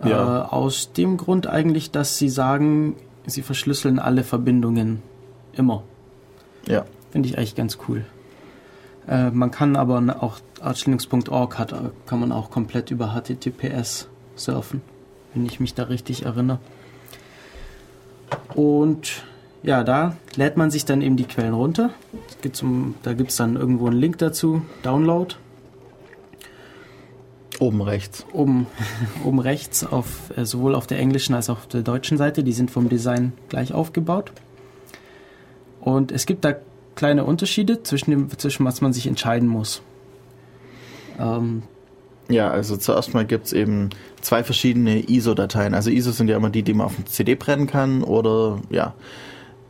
Ja. Äh, aus dem Grund eigentlich, dass sie sagen, sie verschlüsseln alle Verbindungen immer. Ja. Finde ich eigentlich ganz cool. Äh, man kann aber auch archlinux.org hat, äh, kann man auch komplett über HTTPS surfen, wenn ich mich da richtig erinnere. Und ja, da lädt man sich dann eben die Quellen runter. Geht zum, da gibt es dann irgendwo einen Link dazu, Download. Oben rechts. Oben, oben rechts, auf, äh, sowohl auf der englischen als auch auf der deutschen Seite. Die sind vom Design gleich aufgebaut. Und es gibt da kleine Unterschiede zwischen dem, zwischen was man sich entscheiden muss. Ähm, Ja, also zuerst mal gibt's eben zwei verschiedene ISO-Dateien. Also ISO sind ja immer die, die man auf dem CD brennen kann oder ja,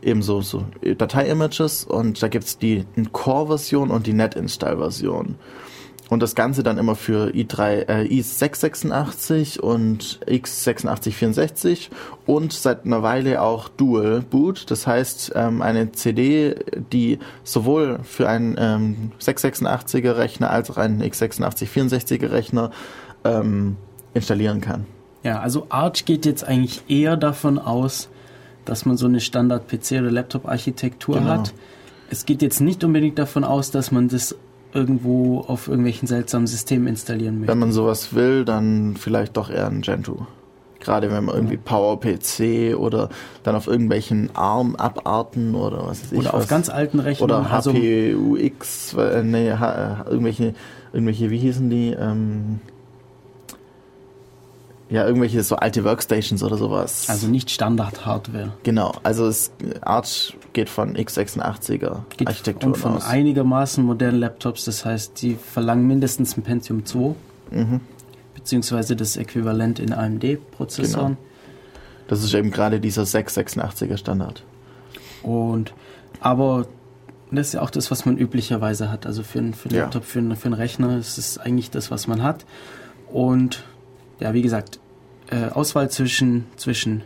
eben so, so Datei-Images und da gibt's die Core-Version und die Net-Install-Version. Und das Ganze dann immer für i3, äh, i686 und x8664 und seit einer Weile auch Dual Boot. Das heißt, ähm, eine CD, die sowohl für einen ähm, 686er Rechner als auch einen x86-64er Rechner ähm, installieren kann. ja, also Arch geht jetzt eigentlich eher davon aus, dass man so eine Standard-PC- oder Laptop-Architektur Genau. hat. Es geht jetzt nicht unbedingt davon aus, dass man das irgendwo auf irgendwelchen seltsamen Systemen installieren möchte. Wenn man sowas will, dann vielleicht doch eher ein Gentoo. Gerade wenn man irgendwie PowerPC oder dann auf irgendwelchen ARM-Abarten oder was weiß ich Oder was. auf ganz alten Rechnern. Oder also, HPUX, äh, nee, H, irgendwelche, irgendwelche, wie hießen die? Ähm, ja, irgendwelche so alte Workstations oder sowas. Also nicht Standard-Hardware. Genau, also es, Arch geht von x86er Geht Architektur und von aus. einigermaßen modernen Laptops, das heißt, die verlangen mindestens ein Pentium 2, Mhm. beziehungsweise das Äquivalent in AMD-Prozessoren. Das ist eben gerade dieser 686er Standard. Und aber das ist ja auch das, was man üblicherweise hat. Also für, einen- für einen Ja. Laptop, für, einen- für einen Rechner ist es eigentlich das, was man hat. Und ja, wie gesagt, äh, Auswahl zwischen, zwischen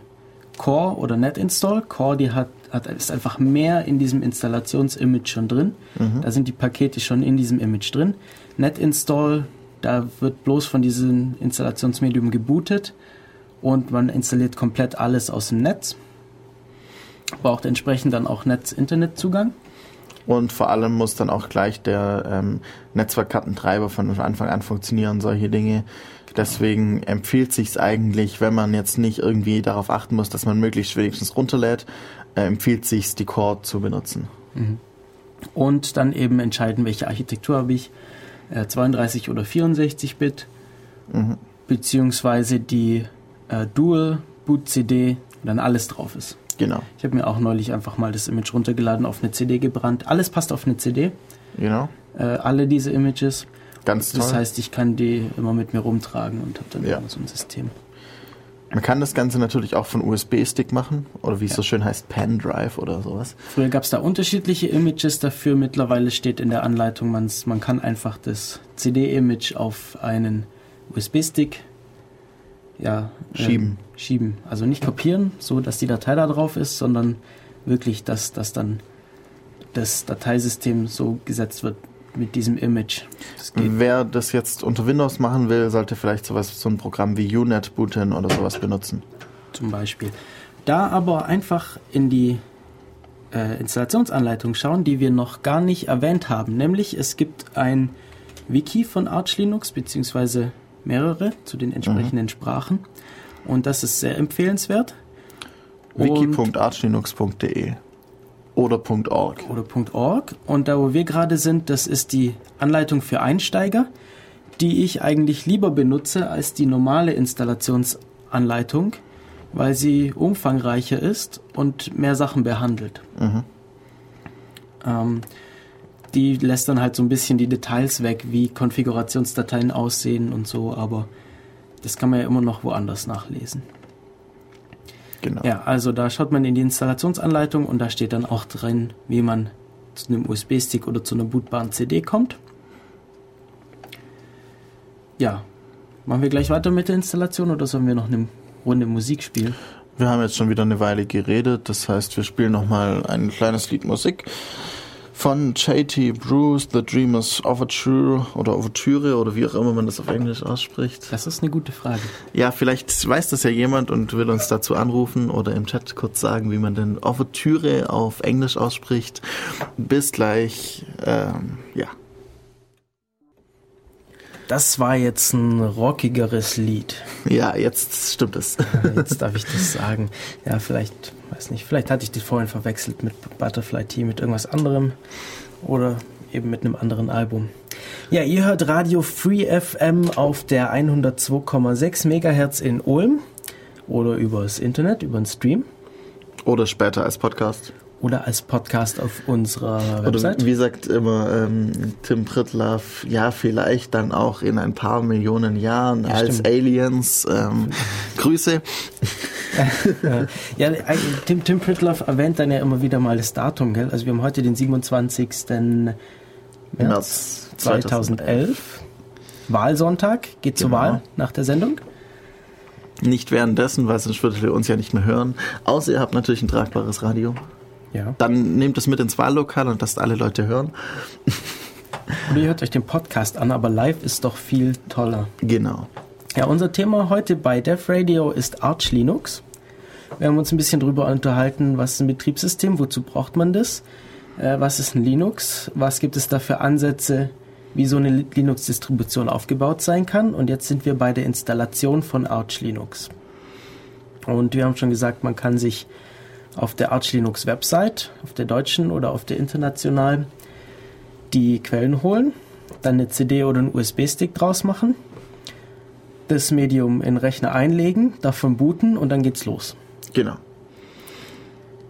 Core oder NetInstall. Core, die hat, hat ist einfach mehr in diesem Installationsimage schon drin. Da sind die Pakete schon in diesem Image drin. NetInstall, da wird bloß von diesem Installationsmedium gebootet und man installiert komplett alles aus dem Netz. Braucht entsprechend dann auch Netz-Internetzugang. Und vor allem muss dann auch gleich der ähm, Netzwerkkartentreiber von Anfang an funktionieren, solche Dinge. Deswegen empfiehlt sich eigentlich, wenn man jetzt nicht irgendwie darauf achten muss, dass man möglichst wenigstens runterlädt, empfiehlt sich die Core zu benutzen. Und dann eben entscheiden, welche Architektur habe ich, äh, 32 oder 64 Bit, Mhm. beziehungsweise die äh, Dual Boot CD, dann alles drauf ist. Genau, Ich habe mir auch neulich einfach mal das Image runtergeladen, auf eine CD gebrannt. Alles passt auf eine CD, genau. äh, alle diese Images. Ganz toll. Das heißt, ich kann die immer mit mir rumtragen und habe dann Ja. immer so ein System. Man kann das Ganze natürlich auch von USB-Stick machen oder wie es so schön heißt, Pendrive oder sowas. Früher gab es da unterschiedliche Images dafür. Mittlerweile steht in der Anleitung, man's, man kann einfach das CD-Image auf einen USB-Stick ja, Schieben. Ähm, schieben. Also nicht kopieren, so dass die Datei da drauf ist, sondern wirklich, dass, dass dann das Dateisystem so gesetzt wird mit diesem Image. Das. Wer das jetzt unter Windows machen will, sollte vielleicht sowas, so ein Programm wie UNet booten oder sowas benutzen. zum Beispiel. Da aber einfach in die äh, Installationsanleitung schauen, die wir noch gar nicht erwähnt haben. Nämlich es gibt ein Wiki von Arch Linux, beziehungsweise mehrere zu den entsprechenden Sprachen. Und das ist sehr empfehlenswert. Wiki.archlinux.de oder .org. oder .org. Und da, wo wir gerade sind, das ist die Anleitung für Einsteiger, die ich eigentlich lieber benutze als die normale Installationsanleitung, weil sie umfangreicher ist und mehr Sachen behandelt. Mhm. Ähm, die lässt dann halt so ein bisschen die Details weg, wie Konfigurationsdateien aussehen und so, aber das kann man ja immer noch woanders nachlesen. Genau. Ja, also da schaut man in die Installationsanleitung und da steht dann auch drin, wie man zu einem USB-Stick oder zu einer bootbaren CD kommt. Ja, machen wir gleich weiter mit der Installation oder sollen wir noch eine Runde Musik spielen? Wir haben jetzt schon wieder eine Weile geredet, das heißt, wir spielen nochmal ein kleines Lied Musik von JT Bruce, The Dreamers Overture oder Overture oder wie auch immer man das auf Englisch ausspricht. Das ist eine gute Frage. Ja, vielleicht weiß das ja jemand und will uns dazu anrufen oder im Chat kurz sagen, wie man denn Overture auf Englisch ausspricht. Bis gleich. Ähm, ja. Das war jetzt ein rockigeres Lied. Ja, jetzt stimmt es. Jetzt darf ich das sagen. Ja, vielleicht, weiß nicht, vielleicht hatte ich die vorhin verwechselt mit Butterfly Tea, mit irgendwas anderem oder eben mit einem anderen Album. Ja, ihr hört Radio Free FM auf der 102,6 Megahertz in Ulm oder übers Internet, über den Stream Oder später als Podcast. Oder als Podcast auf unserer Oder Website. wie sagt immer ähm, Tim Pritlaff, ja, vielleicht dann auch in ein paar Millionen Jahren Ja, als stimmt. Aliens. Ähm, Grüße. Ja, Tim, Tim Pritloff erwähnt dann ja immer wieder mal das Datum, gell? Also wir haben heute den 27. März, März 2011. Wahlsonntag, geht zur Genau. Wahl nach der Sendung. Nicht währenddessen, weil sonst würdet ihr uns ja nicht mehr hören. Außer ihr habt natürlich ein tragbares Radio. Ja. Dann nehmt es mit ins Wahllokal und lasst alle Leute hören. Oder ihr hört euch den Podcast an, aber live ist doch viel toller. Genau. Ja, unser Thema heute bei Dev Radio ist Arch Linux. Wir haben uns ein bisschen drüber unterhalten, was ist ein Betriebssystem, wozu braucht man das, äh, was ist ein Linux, was gibt es da für Ansätze, wie so eine Li- Linux-Distribution aufgebaut sein kann. Und jetzt sind wir bei der Installation von Arch Linux. Und wir haben schon gesagt, man kann sich auf der Arch Linux Website, auf der deutschen oder auf der internationalen, die Quellen holen, dann eine CD oder einen USB-Stick draus machen. das Medium in den Rechner einlegen, davon booten und dann geht's los. Genau.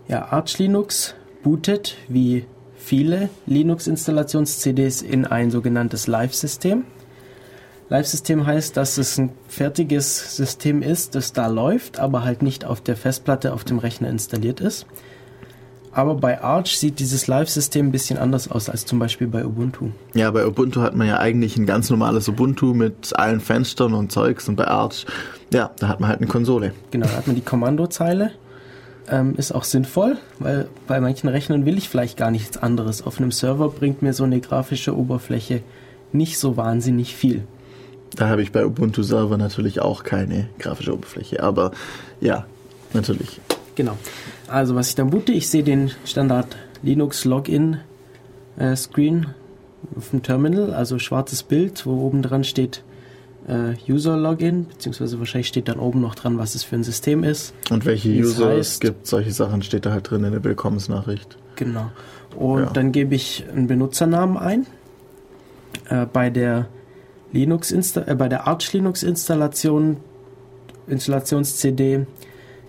Ja, Arch Linux bootet wie viele Linux-Installations-CDs in ein sogenanntes Live-System. Live-System heißt, dass es ein fertiges System ist, das da läuft, aber halt nicht auf der Festplatte auf dem Rechner installiert ist. Aber bei Arch sieht dieses Live-System ein bisschen anders aus als zum Beispiel bei Ubuntu. Ja, bei Ubuntu hat man ja eigentlich ein ganz normales Ubuntu mit allen Fenstern und Zeugs und bei Arch, ja, da hat man halt eine Konsole. Genau, da hat man die Kommandozeile. Ähm, ist auch sinnvoll, weil bei manchen Rechnern will ich vielleicht gar nichts anderes. Auf einem Server bringt mir so eine grafische Oberfläche nicht so wahnsinnig viel. Da habe ich bei Ubuntu Server natürlich auch keine grafische Oberfläche, aber ja, natürlich. Genau. Also was ich dann boote, ich sehe den Standard Linux Login äh, Screen auf dem Terminal, also schwarzes Bild, wo oben dran steht äh, User Login, beziehungsweise wahrscheinlich steht dann oben noch dran, was es für ein System ist. Und welche es User es heißt. gibt, solche Sachen steht da halt drin in der Willkommensnachricht. Genau. Und Ja. dann gebe ich einen Benutzernamen ein. Äh, bei der Linux äh, bei der Arch Linux Installation Installations-CD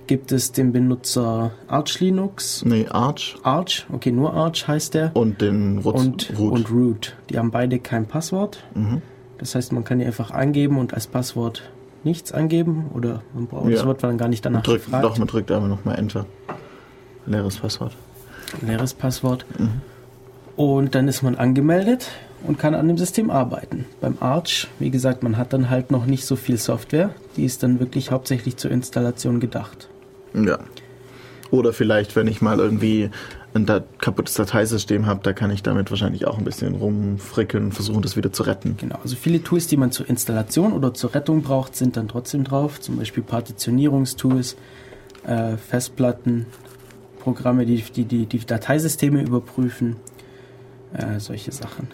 gibt es den Benutzer Arch Linux. Nee, Arch Arch, okay, nur Arch heißt der. und den Rutz, Und Root. und Root. Die haben beide kein Passwort. Mhm. Das heißt, man kann die einfach angeben und als Passwort nichts angeben oder man braucht Ja. das wird dann gar nicht danach Man drückt, gefragt. doch, man drückt aber nochmal Enter. Leeres Passwort. leeres Passwort. Mhm. Und dann ist man angemeldet und kann an dem System arbeiten. Beim Arch, wie gesagt, man hat dann halt noch nicht so viel Software. Die ist dann wirklich hauptsächlich zur Installation gedacht. Ja. Oder vielleicht, wenn ich mal irgendwie ein da kaputtes Dateisystem habe, da kann ich damit wahrscheinlich auch ein bisschen rumfrickeln und versuchen, das wieder zu retten. Genau, also viele Tools, die man zur Installation oder zur Rettung braucht, sind dann trotzdem drauf. Zum Beispiel Partitionierungstools, äh, Festplatten, Programme, die die, die die Dateisysteme überprüfen, äh, solche Sachen.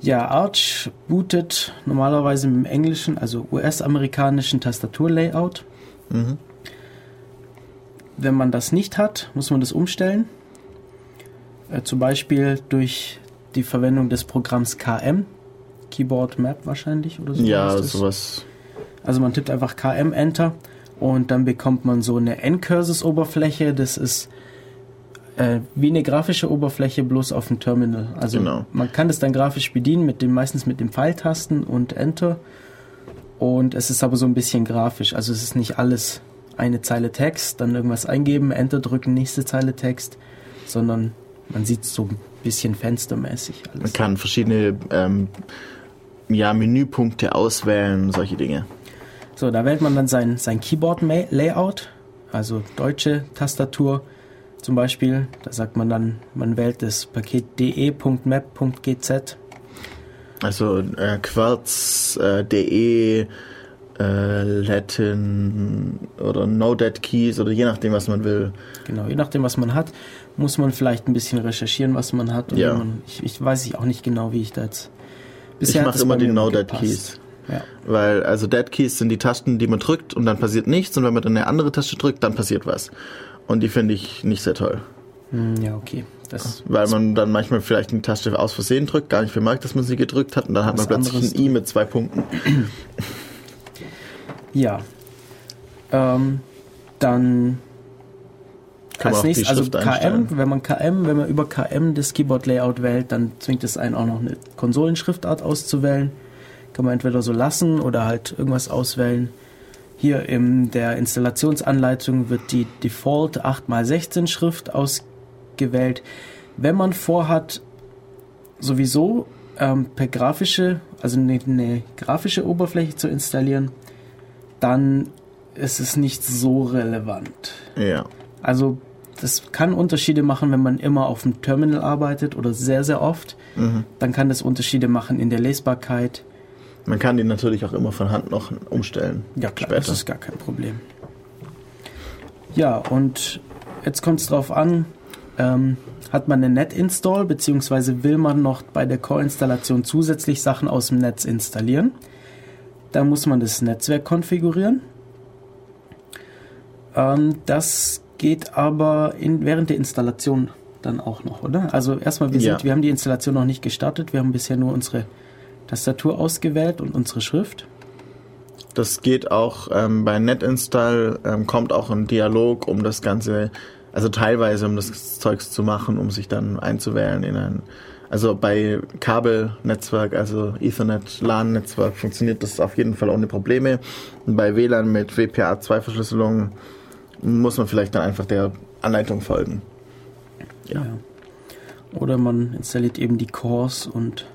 Ja, Arch bootet normalerweise mit dem englischen, also US-amerikanischen Tastaturlayout. Mhm. Wenn man das nicht hat, muss man das umstellen. Äh, zum Beispiel durch die Verwendung des Programms KM, Keyboard Map wahrscheinlich oder so. Ja, sowas. Also man tippt einfach KM Enter und dann bekommt man so eine N-Curses-Oberfläche. Das ist äh, wie eine grafische Oberfläche bloß auf dem Terminal. Also Genau. man kann das dann grafisch bedienen mit dem meistens mit dem Pfeiltasten und Enter. Und es ist aber so ein bisschen grafisch. Also es ist nicht alles eine Zeile Text, dann irgendwas eingeben, Enter drücken, nächste Zeile Text, sondern man sieht so ein bisschen fenstermäßig Man alles. kann verschiedene ähm, ja, Menüpunkte auswählen, solche Dinge. So, da wählt man dann sein, sein Keyboard-Layout, also deutsche Tastatur zum Beispiel. Da sagt man dann, man wählt das Paket de.map.gz. Also äh, Quartz, äh, DE, äh, Latin oder No-Dead Keys oder je nachdem, was man will. Genau, je nachdem, was man hat, muss man vielleicht ein bisschen recherchieren, was man hat. Ja. man, ich, ich weiß ich auch nicht genau, wie ich da jetzt. Ich hat mache immer die No-Dead. Keys. Ja. Weil, also Dead Keys sind die Tasten, die man drückt und dann passiert nichts und wenn man dann eine andere Taste drückt, dann passiert was. Und die finde ich nicht sehr toll. Hm, ja, okay. Das, Weil man dann manchmal vielleicht eine Taste aus Versehen drückt, gar nicht bemerkt, dass man sie gedrückt hat und dann hat man plötzlich ein I mit zwei Punkten. ja. Ähm, dann Kann als nächstes, also KM, einstellen. wenn man KM, wenn man über KM das Keyboard-Layout wählt, dann zwingt es einen auch noch eine Konsolenschriftart auszuwählen. Kann man entweder so lassen oder halt irgendwas auswählen. Hier in der Installationsanleitung wird die Default 8x16 Schrift ausgewählt. Wenn man vorhat, sowieso ähm, per grafische, also eine, eine grafische Oberfläche zu installieren, dann ist es nicht so relevant. Ja. Also das kann Unterschiede machen, wenn man immer auf dem Terminal arbeitet oder sehr, sehr oft. Mhm. Dann kann das Unterschiede machen in der Lesbarkeit. Man kann die natürlich auch immer von Hand noch umstellen. Ja, klar, Später. das ist gar kein Problem. Ja, und jetzt kommt es drauf an, ähm, hat man eine Net-Install, beziehungsweise will man noch bei der Core-Installation zusätzlich Sachen aus dem Netz installieren. Dann muss man das Netzwerk konfigurieren. Ähm, das geht aber in, während der Installation dann auch noch, oder? Also erstmal, wir, sind, Ja. wir haben die Installation noch nicht gestartet. Wir haben bisher nur unsere Tastatur ausgewählt und unsere Schrift. das geht auch ähm, bei NetInstall, ähm, kommt auch ein Dialog, um das Ganze, also teilweise um das Zeugs zu machen, um sich dann einzuwählen in ein, also bei Kabelnetzwerk, also Ethernet, LAN-Netzwerk funktioniert das auf jeden Fall ohne Probleme. Und bei WLAN mit WPA2-Verschlüsselung muss man vielleicht dann einfach der Anleitung folgen. Ja. ja. Oder man installiert eben die Cores und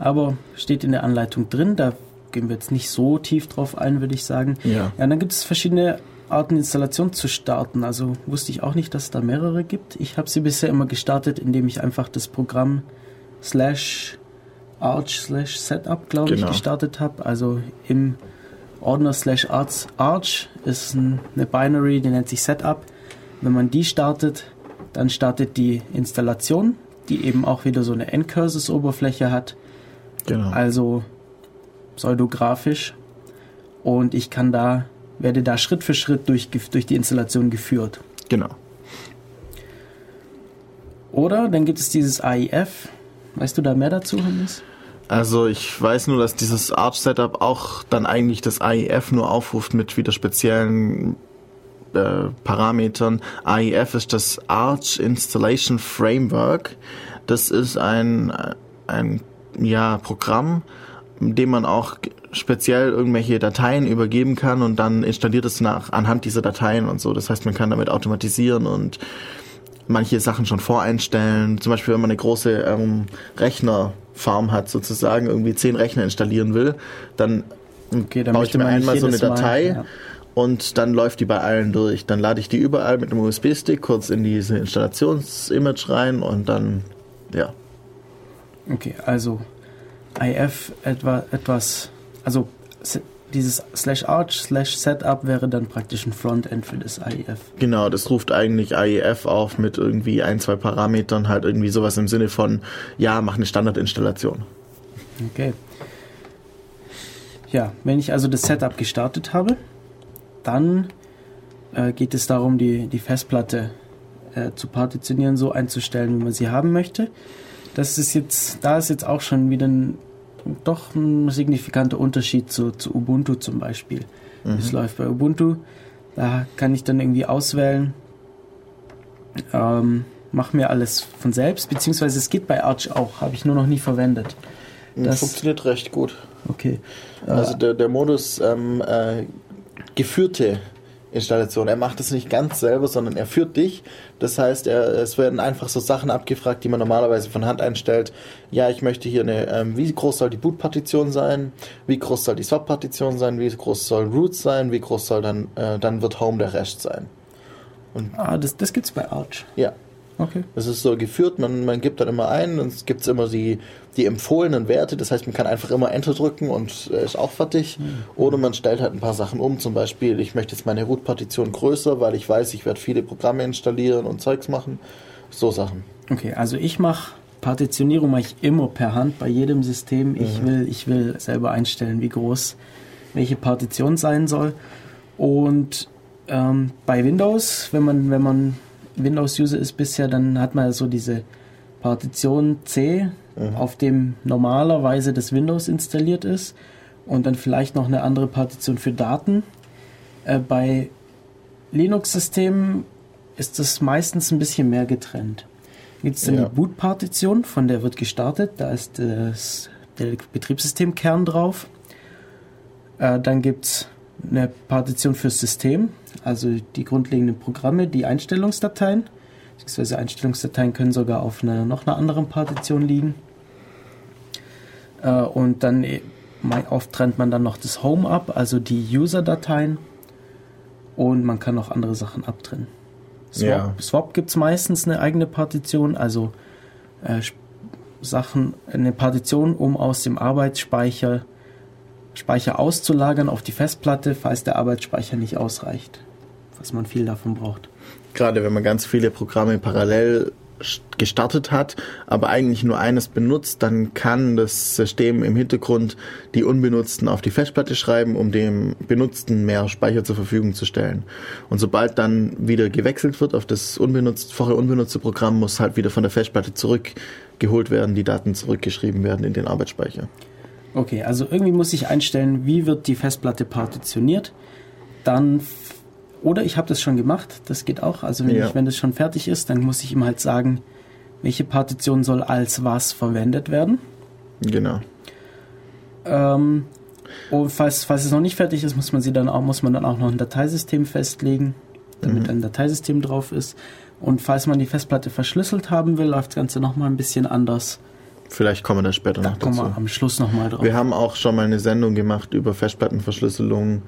aber steht in der Anleitung drin, da gehen wir jetzt nicht so tief drauf ein, würde ich sagen. Ja. ja dann gibt es verschiedene Arten, Installation zu starten. Also wusste ich auch nicht, dass es da mehrere gibt. Ich habe sie bisher immer gestartet, indem ich einfach das Programm slash arch slash setup, glaube genau. ich, gestartet habe. Also im Ordner slash arch ist eine Binary, die nennt sich setup. Wenn man die startet, dann startet die Installation, die eben auch wieder so eine N-Curses-Oberfläche hat. Genau. Also pseudografisch. Und ich kann da, werde da Schritt für Schritt durch, durch die Installation geführt. Genau. Oder dann gibt es dieses AIF. Weißt du da mehr dazu, Hannes? Also ich weiß nur, dass dieses Arch-Setup auch dann eigentlich das AIF nur aufruft mit wieder speziellen äh, Parametern. AIF ist das Arch Installation Framework. Das ist ein, ein ja, Programm, dem man auch speziell irgendwelche Dateien übergeben kann und dann installiert es nach anhand dieser Dateien und so. Das heißt, man kann damit automatisieren und manche Sachen schon voreinstellen. Zum Beispiel, wenn man eine große ähm, Rechnerfarm hat, sozusagen irgendwie zehn Rechner installieren will, dann, okay, dann baue ich mir einmal so eine Datei. Mal, ja. Und dann läuft die bei allen durch. Dann lade ich die überall mit einem USB-Stick kurz in diese Installationsimage rein und dann, ja. Okay, also IF etwa, etwas, also dieses slash arch slash setup wäre dann praktisch ein Frontend für das IEF. Genau, das ruft eigentlich IEF auf mit irgendwie ein, zwei Parametern, halt irgendwie sowas im Sinne von, ja, mach eine Standardinstallation. Okay. Ja, wenn ich also das Setup gestartet habe, dann äh, geht es darum, die, die Festplatte äh, zu partitionieren, so einzustellen, wie man sie haben möchte. Das ist jetzt, da ist jetzt auch schon wieder ein, doch ein signifikanter Unterschied zu, zu Ubuntu zum Beispiel. Mhm. Es läuft bei Ubuntu, da kann ich dann irgendwie auswählen, ähm, mach mir alles von selbst, beziehungsweise es geht bei Arch auch, habe ich nur noch nie verwendet. Das funktioniert recht gut. Okay. Also der, der Modus ähm, äh, geführte Installation. Er macht es nicht ganz selber, sondern er führt dich. Das heißt, er, es werden einfach so Sachen abgefragt, die man normalerweise von Hand einstellt. Ja, ich möchte hier eine, ähm, wie groß soll die Boot-Partition sein? Wie groß soll die Swap-Partition sein? Wie groß soll Root sein? Wie groß soll dann, äh, dann wird Home der Rest sein? Und ah, das, das gibt's bei Arch. Ja. Okay. Das ist so geführt, man, man gibt dann immer ein es gibt immer die, die empfohlenen Werte. Das heißt, man kann einfach immer Enter drücken und ist auch fertig. Mhm. Oder man stellt halt ein paar Sachen um. Zum Beispiel, ich möchte jetzt meine Root-Partition größer, weil ich weiß, ich werde viele Programme installieren und Zeugs machen. So Sachen. Okay, also ich mache Partitionierung mache ich immer per Hand bei jedem System. Ich, mhm. will, ich will selber einstellen, wie groß welche Partition sein soll. Und ähm, bei Windows, wenn man, wenn man Windows-User ist bisher, dann hat man so diese Partition C, mhm. auf dem normalerweise das Windows installiert ist und dann vielleicht noch eine andere Partition für Daten. Äh, bei Linux-Systemen ist das meistens ein bisschen mehr getrennt. Gibt es dann ja. die Boot-Partition, von der wird gestartet, da ist das, der Betriebssystemkern drauf. Äh, dann gibt es eine Partition fürs System, also die grundlegenden Programme, die Einstellungsdateien, beziehungsweise Einstellungsdateien können sogar auf einer noch einer anderen Partition liegen. Äh, und dann e, oft trennt man dann noch das Home ab, also die User-Dateien und man kann noch andere Sachen abtrennen. Swap, ja. Swap gibt es meistens eine eigene Partition, also äh, Sachen, eine Partition, um aus dem Arbeitsspeicher Speicher auszulagern auf die Festplatte, falls der Arbeitsspeicher nicht ausreicht, was man viel davon braucht. Gerade wenn man ganz viele Programme parallel gestartet hat, aber eigentlich nur eines benutzt, dann kann das System im Hintergrund die unbenutzten auf die Festplatte schreiben, um dem Benutzten mehr Speicher zur Verfügung zu stellen. Und sobald dann wieder gewechselt wird auf das unbenutzt, vorher unbenutzte Programm, muss halt wieder von der Festplatte zurückgeholt werden, die Daten zurückgeschrieben werden in den Arbeitsspeicher. Okay, also irgendwie muss ich einstellen, wie wird die Festplatte partitioniert. Dann oder ich habe das schon gemacht, das geht auch. Also wenn, Ja. ich, wenn das schon fertig ist, dann muss ich ihm halt sagen, welche Partition soll als was verwendet werden. Genau. Ähm, und falls, falls es noch nicht fertig ist, muss man sie dann auch, muss man dann auch noch ein Dateisystem festlegen, damit Mhm. ein Dateisystem drauf ist. Und falls man die Festplatte verschlüsselt haben will, läuft das Ganze nochmal ein bisschen anders. Vielleicht kommen wir da später Da noch kommen dazu. wir am Schluss nochmal drauf. Wir haben auch schon mal eine Sendung gemacht über Festplattenverschlüsselung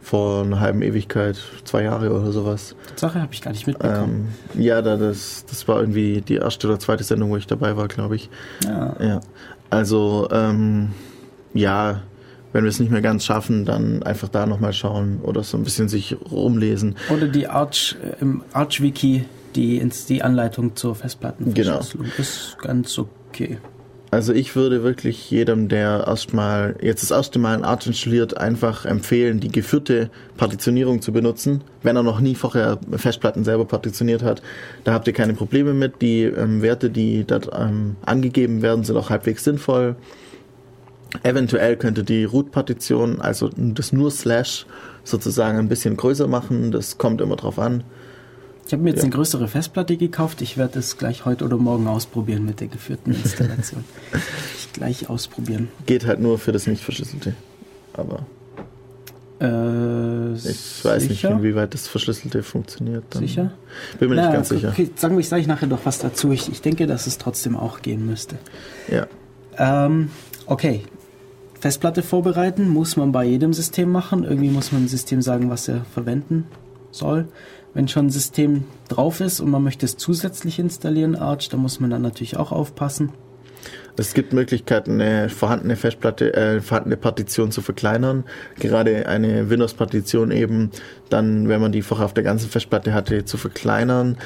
vor einer halben Ewigkeit, zwei Jahre oder sowas. Sache habe ich gar nicht mitbekommen. Ähm, ja, da das, das war irgendwie die erste oder zweite Sendung, wo ich dabei war, glaube ich. ja. Ja. Also, ähm, ja, wenn wir es nicht mehr ganz schaffen, dann einfach da nochmal schauen oder so ein bisschen sich rumlesen. Oder die Arch, äh, im Arch-Wiki, die, die Anleitung zur Festplattenverschlüsselung. Ist ganz okay. Also ich würde wirklich jedem, der erstmal jetzt das erste Mal ein Arch installiert, einfach empfehlen, die geführte Partitionierung zu benutzen, wenn er noch nie vorher Festplatten selber partitioniert hat. Da habt ihr keine Probleme mit. Die ähm, Werte, die dort ähm, angegeben werden, sind auch halbwegs sinnvoll. Eventuell könnte die Root-Partition, also das nur Slash, sozusagen ein bisschen größer machen. Das kommt immer drauf an. Ich habe mir jetzt Ja. eine größere Festplatte gekauft. Ich werde es gleich heute oder morgen ausprobieren mit der geführten Installation. ich gleich ausprobieren. Geht halt nur für das nicht verschlüsselte. Aber Äh, ich weiß nicht, sicher? inwieweit das Verschlüsselte funktioniert. Dann Sicher? Bin mir nicht Na, ganz sicher. Okay, sagen wir, ich sage nachher doch was dazu. Ich, ich denke, dass es trotzdem auch gehen müsste. Ja. Ähm, okay. Festplatte vorbereiten muss man bei jedem System machen. Irgendwie muss man dem System sagen, was er verwenden soll. Wenn schon ein System drauf ist und man möchte es zusätzlich installieren, Arch, da muss man dann natürlich auch aufpassen. Es gibt Möglichkeiten, eine vorhandene Festplatte, äh, vorhandene Partition zu verkleinern. Gerade eine Windows-Partition eben, dann, wenn man die vorher auf der ganzen Festplatte hatte, zu verkleinern,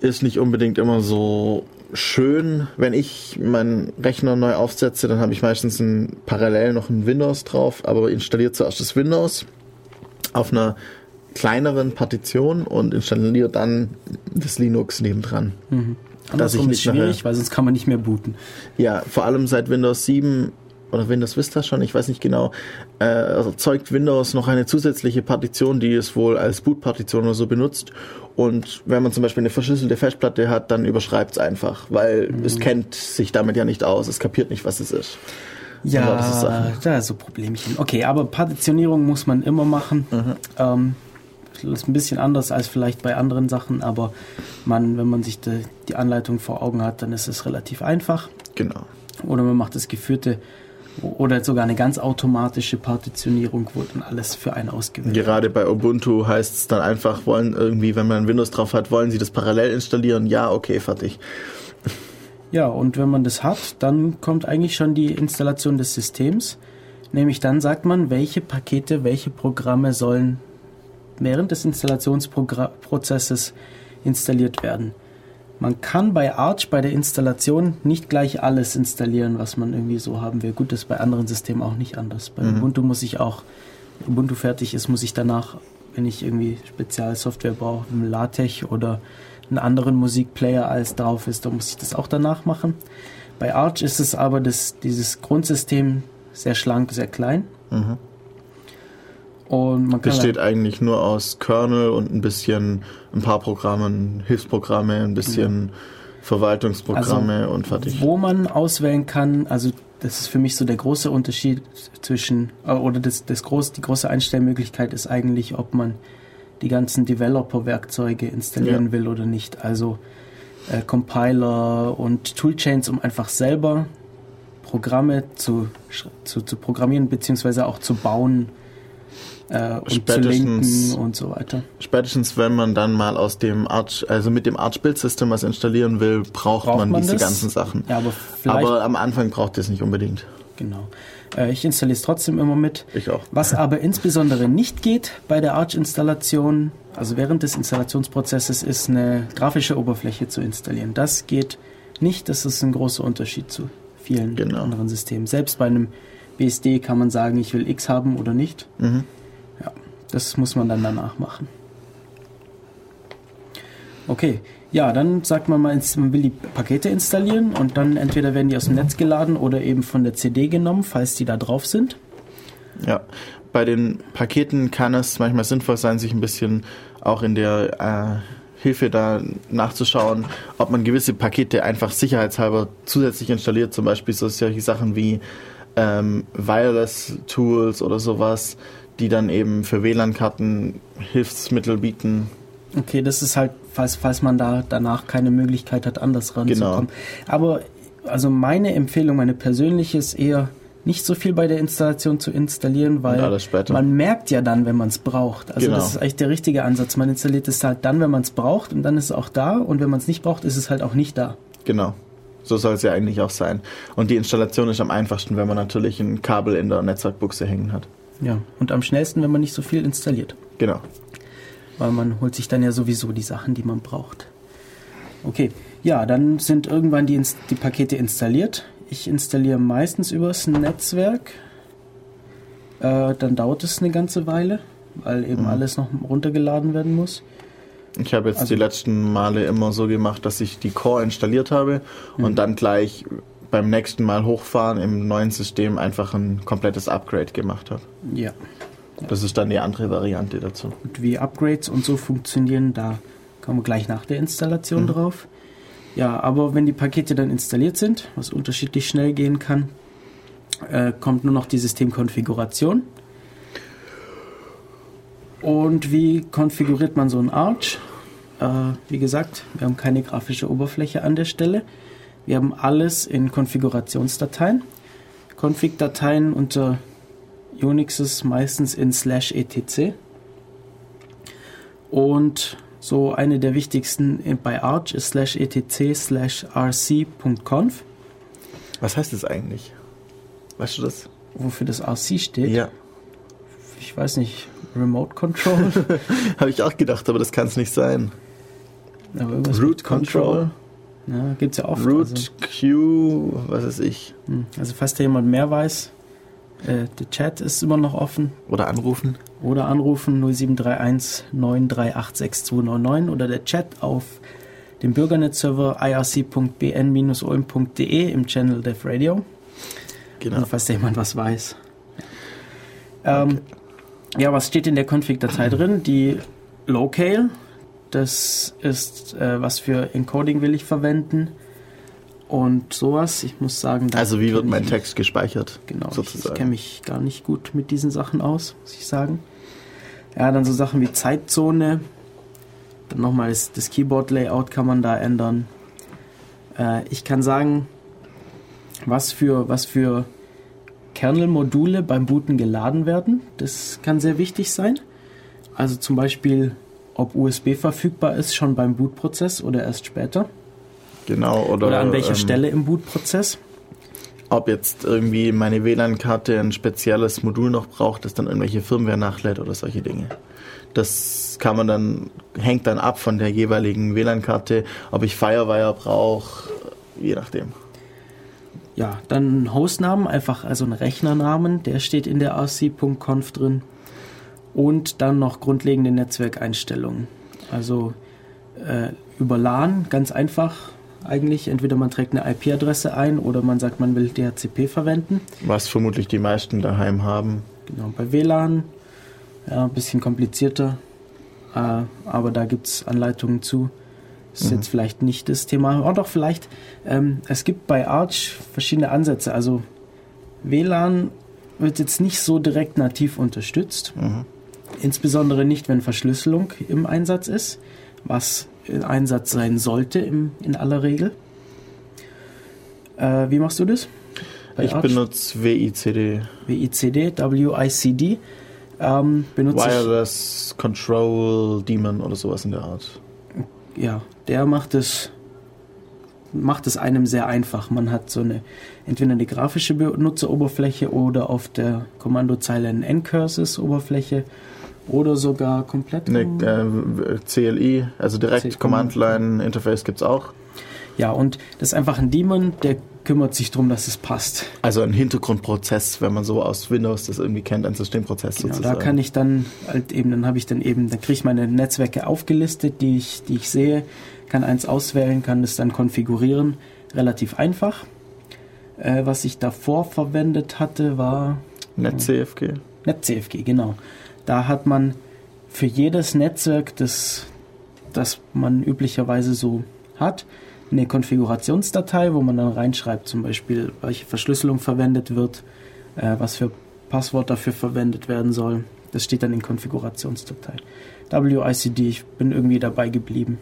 ist nicht unbedingt immer so schön. Wenn ich meinen Rechner neu aufsetze, dann habe ich meistens ein, parallel noch ein Windows drauf, aber installiert zuerst das Windows auf einer kleineren Partition und installiert dann das Linux nebendran. Andersrum ich ist nicht nachher- schwierig, weil sonst kann man nicht mehr booten. Ja, vor allem seit Windows 7 oder Windows Vista schon, ich weiß nicht genau, äh, erzeugt Windows noch eine zusätzliche Partition, die es wohl als Bootpartition oder so benutzt. Und wenn man zum Beispiel eine verschlüsselte Festplatte hat, dann überschreibt es einfach, weil es kennt sich damit ja nicht aus, es kapiert nicht, was es ist. Ja, das ist da ist so Problemchen. Okay, aber Partitionierung muss man immer machen. Mhm. Ähm, ist ein bisschen anders als vielleicht bei anderen Sachen, aber man, wenn man sich die, die Anleitung vor Augen hat, dann ist es relativ einfach. Genau. Oder man macht das geführte oder sogar eine ganz automatische Partitionierung, wo dann alles für einen ausgewählt wird. Gerade bei Ubuntu heißt es dann einfach, wollen irgendwie, wenn man Windows drauf hat, wollen sie das parallel installieren? Ja, okay, fertig. Ja, und wenn man das hat, dann kommt eigentlich schon die Installation des Systems. Nämlich dann sagt man, welche Pakete, welche Programme sollen während des Installationsprozesses installiert werden. Man kann bei Arch bei der Installation nicht gleich alles installieren, was man irgendwie so haben will. Gut, das ist bei anderen Systemen auch nicht anders. Bei Ubuntu muss ich auch, wenn Ubuntu fertig ist, muss ich danach, wenn ich irgendwie Spezialsoftware brauche, einen LaTeX oder einen anderen Musikplayer als drauf ist, dann muss ich das auch danach machen. Bei Arch ist es aber das, dieses Grundsystem sehr schlank, sehr klein. Mhm. Und man kann Besteht eigentlich nur aus Kernel und ein bisschen, ein paar Programmen, Hilfsprogramme, ein bisschen Verwaltungsprogramme und fertig. Wo man auswählen kann, also das ist für mich so der große Unterschied zwischen, äh, oder das, das groß, die große Einstellmöglichkeit ist eigentlich, ob man die ganzen Developer-Werkzeuge installieren Ja. will oder nicht. Also äh, Compiler und Toolchains, um einfach selber Programme zu, zu, zu programmieren, beziehungsweise auch zu bauen äh, und zu Spätestens- linken und so weiter. Spätestens wenn man dann mal aus dem Arch, also mit dem Arch Build System was installieren will, braucht, Braucht man, man diese das? ganzen Sachen. Ja, aber Aber am Anfang braucht ihr es nicht unbedingt. genau. Äh, ich installiere es trotzdem immer mit. Ich auch. Was aber insbesondere nicht geht bei der Arch-Installation, also während des Installationsprozesses, ist eine grafische Oberfläche zu installieren. Das geht nicht. Das ist ein großer Unterschied zu vielen Genau. anderen Systemen. Selbst bei einem BSD kann man sagen, ich will X haben oder nicht. Mhm. Ja, das muss man dann danach machen. Okay, ja, dann sagt man mal, man will die Pakete installieren und dann entweder werden die aus dem Netz geladen oder eben von der CD genommen, falls die da drauf sind. Ja, bei den Paketen kann es manchmal sinnvoll sein, sich ein bisschen auch in der äh, Hilfe da nachzuschauen, ob man gewisse Pakete einfach sicherheitshalber zusätzlich installiert, zum Beispiel so solche Sachen wie ähm, Wireless-Tools oder sowas, die dann eben für WLAN-Karten Hilfsmittel bieten. Okay, das ist halt, falls, falls man da danach keine Möglichkeit hat, anders ranzukommen. Genau. Aber also meine Empfehlung, meine persönliche ist eher, nicht so viel bei der Installation zu installieren, weil man merkt ja dann, wenn man es braucht. Also genau. das ist eigentlich der richtige Ansatz. Man installiert es halt dann, wenn man es braucht und dann ist es auch da und wenn man es nicht braucht, ist es halt auch nicht da. Genau. So soll es ja eigentlich auch sein. Und die Installation ist am einfachsten, wenn man natürlich ein Kabel in der Netzwerkbuchse hängen hat. Ja, und am schnellsten, wenn man nicht so viel installiert. Genau. Weil man holt sich dann ja sowieso die Sachen, die man braucht. Okay, ja, dann sind irgendwann die, die Pakete installiert. Ich installiere meistens übers Netzwerk. Äh, dann dauert es eine ganze Weile, weil eben mhm. alles noch runtergeladen werden muss. Ich habe jetzt also, die letzten Male immer so gemacht, dass ich die Core installiert habe mhm. und dann gleich beim nächsten Mal hochfahren im neuen System einfach ein komplettes Upgrade gemacht habe. Ja. Das ist dann die andere Variante dazu. Und wie Upgrades und so funktionieren, da kommen wir gleich nach der Installation mhm. drauf. Ja, aber wenn die Pakete dann installiert sind, was unterschiedlich schnell gehen kann, äh, kommt nur noch die Systemkonfiguration. Und wie konfiguriert man so ein Arch? Äh, wie gesagt, wir haben keine grafische Oberfläche an der Stelle. Wir haben alles in Konfigurationsdateien. Config-Dateien unter Unix ist meistens in slash etc. Und so eine der wichtigsten bei Arch ist slash etc slash rc.conf. Was heißt das eigentlich? Weißt du das? Wofür das RC steht? Ja. Ich weiß nicht, Remote Control? Habe ich auch gedacht, aber das kann es nicht sein. Root Control. Ja, gibt es ja oft. Root, also. Q, was weiß ich. Hm, also falls da jemand mehr weiß, äh, der Chat ist immer noch offen. Oder anrufen. Oder anrufen 0731 9386299 oder der Chat auf dem Bürgernet-Server irc.bn-ulm.de im Channel Dev Radio. Genau. Also, falls da jemand was weiß. Ähm, okay. Ja, was steht in der Config-Datei drin? Die Locale, das ist, äh, was für Encoding will ich verwenden und sowas. Ich muss sagen, also wie wird mein Text gespeichert? Genau, sozusagen. ich, ich kenne mich gar nicht gut mit diesen Sachen aus, muss ich sagen. Ja, dann so Sachen wie Zeitzone. Dann nochmal das, das Keyboard-Layout kann man da ändern. Äh, ich kann sagen, was für, was für Kernel-Module beim Booten geladen werden. Das kann sehr wichtig sein. Also zum Beispiel, ob USB verfügbar ist schon beim Bootprozess oder erst später. Genau, oder, oder an welcher ähm, Stelle im Bootprozess? Ob jetzt irgendwie meine WLAN-Karte ein spezielles Modul noch braucht, das dann irgendwelche Firmware nachlädt oder solche Dinge. Das kann man dann, hängt dann ab von der jeweiligen WLAN-Karte, ob ich Firewire brauche, je nachdem. Ja, dann Hostnamen, einfach also ein Rechnernamen, der steht in der rc.conf drin. Und dann noch grundlegende Netzwerkeinstellungen. Also äh, über LAN, ganz einfach, eigentlich. Entweder man trägt eine IP-Adresse ein oder man sagt, man will DHCP verwenden. Was vermutlich die meisten daheim haben. Genau, bei WLAN, ja, ein bisschen komplizierter, äh, aber da gibt es Anleitungen zu. Das ist mhm. jetzt vielleicht nicht das Thema. Oder doch vielleicht, ähm, es gibt bei Arch verschiedene Ansätze. Also WLAN wird jetzt nicht so direkt nativ unterstützt. Mhm. Insbesondere nicht, wenn Verschlüsselung im Einsatz ist, was in Einsatz sein sollte im, in aller Regel. Äh, wie machst du das? ich Arch? benutze WICD. WICD, WICD. Ähm, Wireless ich, Control Daemon oder sowas in der Art. Ja, der macht es macht es einem sehr einfach. Man hat so eine entweder eine grafische Benutzeroberfläche oder auf der Kommandozeile eine N-Curses-Oberfläche oder sogar komplett. Ne, äh, CLI, also direkt Command Line Interface gibt es auch. Ja, und das ist einfach ein Daemon, der kümmert sich darum, dass es passt. Also ein Hintergrundprozess, wenn man so aus Windows das irgendwie kennt, ein Systemprozess Genau, sozusagen. da kann ich dann halt eben, dann habe ich dann eben, dann kriege ich meine Netzwerke aufgelistet, die ich, die ich sehe, kann eins auswählen, kann das dann konfigurieren. Relativ einfach. Äh, was ich davor verwendet hatte, war NetCFG. NetCFG, genau. Da hat man für jedes Netzwerk, das, das man üblicherweise so hat, eine Konfigurationsdatei, wo man dann reinschreibt, zum Beispiel, welche Verschlüsselung verwendet wird, äh, was für Passwort dafür verwendet werden soll. Das steht dann in Konfigurationsdatei. WICD, ich bin irgendwie dabei geblieben.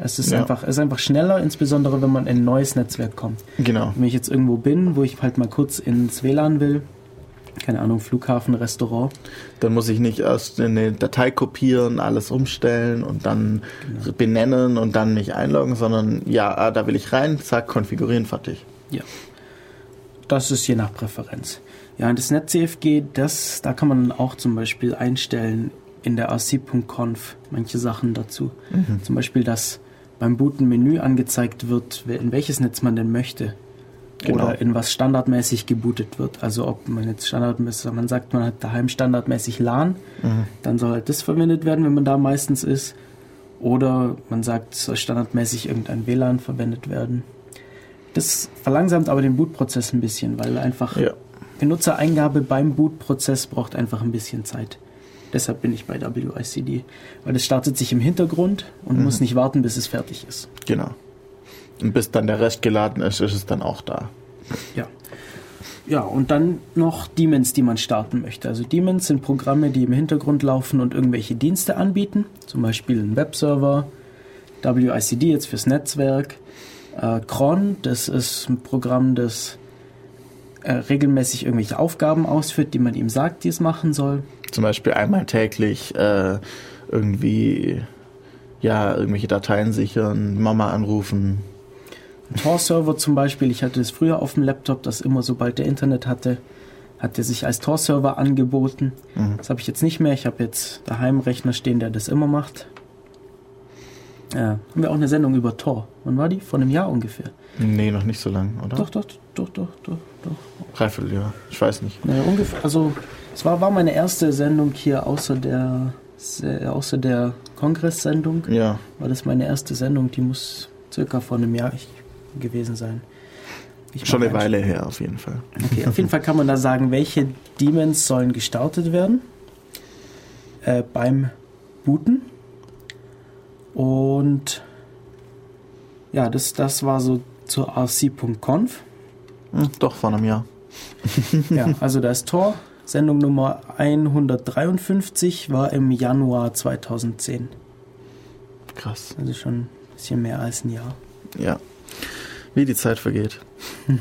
Es ist, Ja. einfach, es ist einfach schneller, insbesondere wenn man in ein neues Netzwerk kommt. Genau. Wenn ich jetzt irgendwo bin, wo ich halt mal kurz ins WLAN will, keine Ahnung, Flughafen, Restaurant, Dann muss ich nicht erst eine Datei kopieren, alles umstellen und dann Genau. benennen und dann mich einloggen, sondern ja, ah, da will ich rein, zack, konfigurieren, fertig. Ja. Das ist je nach Präferenz. Ja, und das NetCFG, das, da kann man auch zum Beispiel einstellen in der rc.conf manche Sachen dazu. Zum Beispiel, dass beim Booten Menü angezeigt wird, in welches Netz man denn möchte. Genau. Oder in was standardmäßig gebootet wird. Also ob man jetzt standardmäßig, man sagt, man hat daheim standardmäßig LAN, dann soll halt das verwendet werden, wenn man da meistens ist. Oder man sagt, es soll standardmäßig irgendein WLAN verwendet werden. Das verlangsamt aber den Bootprozess ein bisschen, weil einfach Ja. Benutzereingabe beim Bootprozess braucht einfach ein bisschen Zeit. Deshalb bin ich bei WICD, weil es startet sich im Hintergrund und muss nicht warten, bis es fertig ist. Genau. Und bis dann der Rest geladen ist, ist es dann auch da. Ja. Ja, und dann noch Daemons, die man starten möchte. Also Daemons sind Programme, die im Hintergrund laufen und irgendwelche Dienste anbieten. Zum Beispiel ein Webserver, WICD jetzt fürs Netzwerk. Äh, Cron, das ist ein Programm, das äh, regelmäßig irgendwelche Aufgaben ausführt, die man ihm sagt, die es machen soll. Zum Beispiel einmal täglich äh, irgendwie ja, irgendwelche Dateien sichern, Mama anrufen. Tor-Server zum Beispiel, ich hatte es früher auf dem Laptop, das immer sobald der Internet hatte, hat er sich als Tor-Server angeboten. Mhm. Das habe ich jetzt nicht mehr. Ich habe jetzt daheim einen Rechner stehen, der das immer macht. Ja, haben wir auch eine Sendung über Tor. Wann war die? Vor einem Jahr ungefähr. Nee, noch nicht so lang, oder? Doch, doch, doch, doch, doch, doch. Dreivierteljahr. Ich weiß nicht. Naja, ungefähr. Also, es war, war meine erste Sendung hier außer der, se- außer der Kongresssendung. Ja. War das meine erste Sendung? Die muss circa vor einem Jahr gewesen sein. Ich Schon eine Weile her, auf jeden Fall. Okay, auf jeden Fall kann man da sagen, welche Demons sollen gestartet werden äh, beim Booten. Und ja, das, das war so zur rc.conf. Hm, doch, vor einem Jahr. Ja, also da ist Tor. Sendung Nummer 153 war im Januar 2010. Krass. Also schon ein bisschen mehr als ein Jahr. Ja. Wie die Zeit vergeht.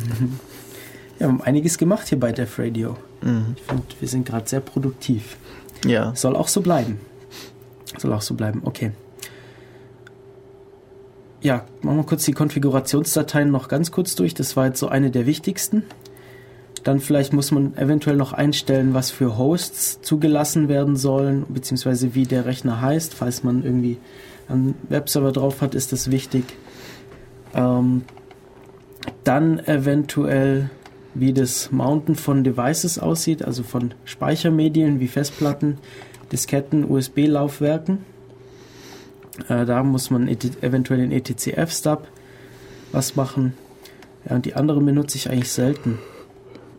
Ja, wir haben einiges gemacht hier bei Def Radio. Mhm. Ich finde, wir sind gerade sehr produktiv. Ja. Soll auch so bleiben. Soll auch so bleiben, okay. Ja, machen wir kurz die Konfigurationsdateien noch ganz kurz durch. Das war jetzt so eine der wichtigsten. Dann vielleicht muss man eventuell noch einstellen, was für Hosts zugelassen werden sollen, beziehungsweise wie der Rechner heißt. Falls man irgendwie einen Webserver drauf hat, ist das wichtig. Ähm, dann eventuell, wie das Mounten von Devices aussieht, also von Speichermedien wie Festplatten, Disketten, USB-Laufwerken. Äh, da muss man et- eventuell in etcf-Stub was machen. Ja, und die anderen benutze ich eigentlich selten.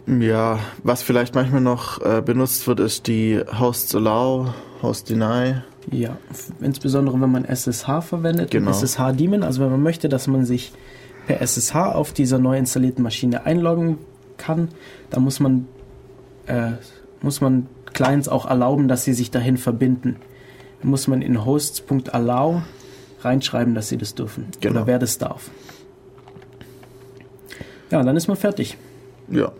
Ja, was vielleicht manchmal noch äh, benutzt wird, ist die Hosts Allow, Host Deny. Ja, insbesondere wenn man SSH verwendet, Genau. SSH-Daemon, also wenn man möchte, dass man sich per SSH auf dieser neu installierten Maschine einloggen kann, dann muss man, äh, muss man Clients auch erlauben, dass sie sich dahin verbinden. Dann muss man in hosts.allow reinschreiben, dass sie das dürfen. Genau. Oder wer das darf. Ja, dann ist man fertig. Ja.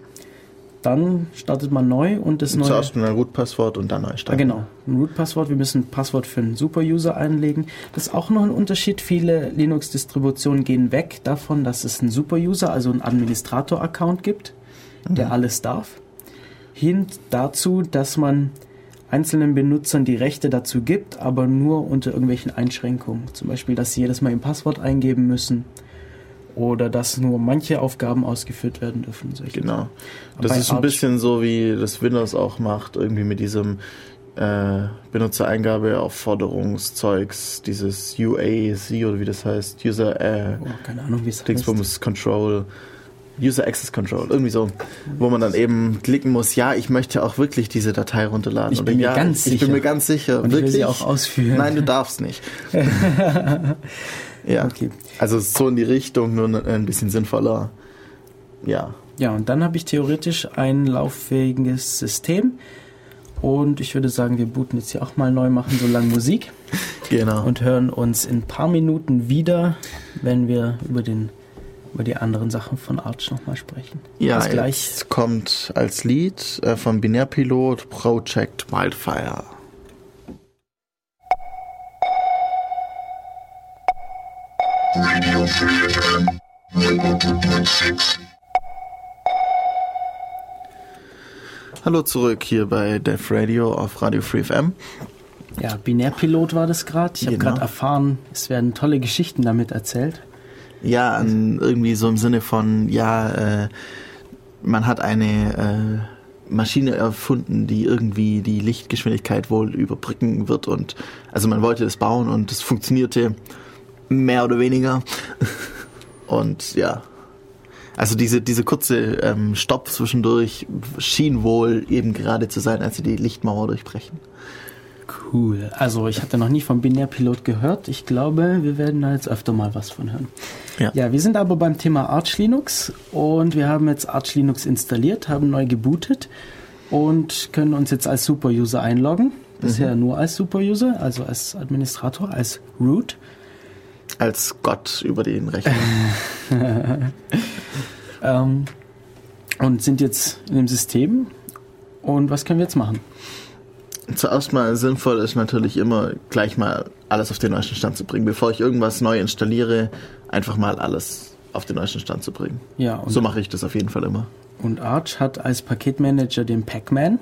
Dann startet man neu und das neue. Zuerst ein Root-Passwort und dann neu starten. genau, ein Root-Passwort. Wir müssen ein Passwort für einen Super-User einlegen. Das ist auch noch ein Unterschied. Viele Linux-Distributionen gehen weg davon, dass es einen Super-User, also einen Administrator-Account gibt, der alles darf. Hin dazu, dass man einzelnen Benutzern die Rechte dazu gibt, aber nur unter irgendwelchen Einschränkungen. Zum Beispiel, dass sie jedes Mal ein Passwort eingeben müssen oder dass nur manche Aufgaben ausgeführt werden dürfen. Genau. Das ist ein bisschen so, wie das Windows auch macht, irgendwie mit diesem äh, Benutzereingabe Aufforderungszeugs, dieses UAC oder wie das heißt, User äh, oh, keine Ahnung, wie es heißt. Control. User Access Control, irgendwie so, wo man dann eben klicken muss, ja, ich möchte auch wirklich diese Datei runterladen. Ich bin mir ja, ganz sicher. Ich bin mir ganz sicher. Und wirklich? ich will sie auch ausführen. Nein, du darfst nicht. ja, okay. Also so in die Richtung, nur ein bisschen sinnvoller. Ja. Ja, und dann habe ich theoretisch ein lauffähiges System. Und ich würde sagen, wir booten jetzt hier auch mal neu, machen so lange Musik. Genau. Und hören uns in ein paar Minuten wieder, wenn wir über den über die anderen Sachen von Arch nochmal sprechen. Ja, Bis gleich. jetzt kommt als Lied äh, von Binärpilot Project Wildfire. Radio 3FM 102.6 Hallo zurück hier bei Def Radio auf Radio Free FM. Ja, Binärpilot war das gerade. Ich genau. habe gerade erfahren, es werden tolle Geschichten damit erzählt. Ja, irgendwie so im Sinne von, ja, äh, man hat eine äh, Maschine erfunden, die irgendwie die Lichtgeschwindigkeit wohl überbrücken wird und also man wollte das bauen und es funktionierte mehr oder weniger. und ja. Also diese, diese kurze ähm, Stopp zwischendurch schien wohl eben gerade zu sein, als sie die Lichtmauer durchbrechen. Cool. Also ich hatte noch nie vom Binärpilot gehört. Ich glaube, wir werden da jetzt öfter mal was von hören. Ja. ja, wir sind aber beim Thema Arch Linux und wir haben jetzt Arch Linux installiert, haben neu gebootet und können uns jetzt als Super-User einloggen. Bisher mhm. nur als Super-User, also als Administrator, als Root. Als Gott über den Rechner. ähm, und sind jetzt in dem System. Und was können wir jetzt machen? Zuerst mal sinnvoll ist natürlich immer gleich mal alles auf den neuesten Stand zu bringen. Bevor ich irgendwas neu installiere, einfach mal alles auf den neuesten Stand zu bringen. Ja, so mache ich das auf jeden Fall immer. Und Arch hat als Paketmanager den Pacman.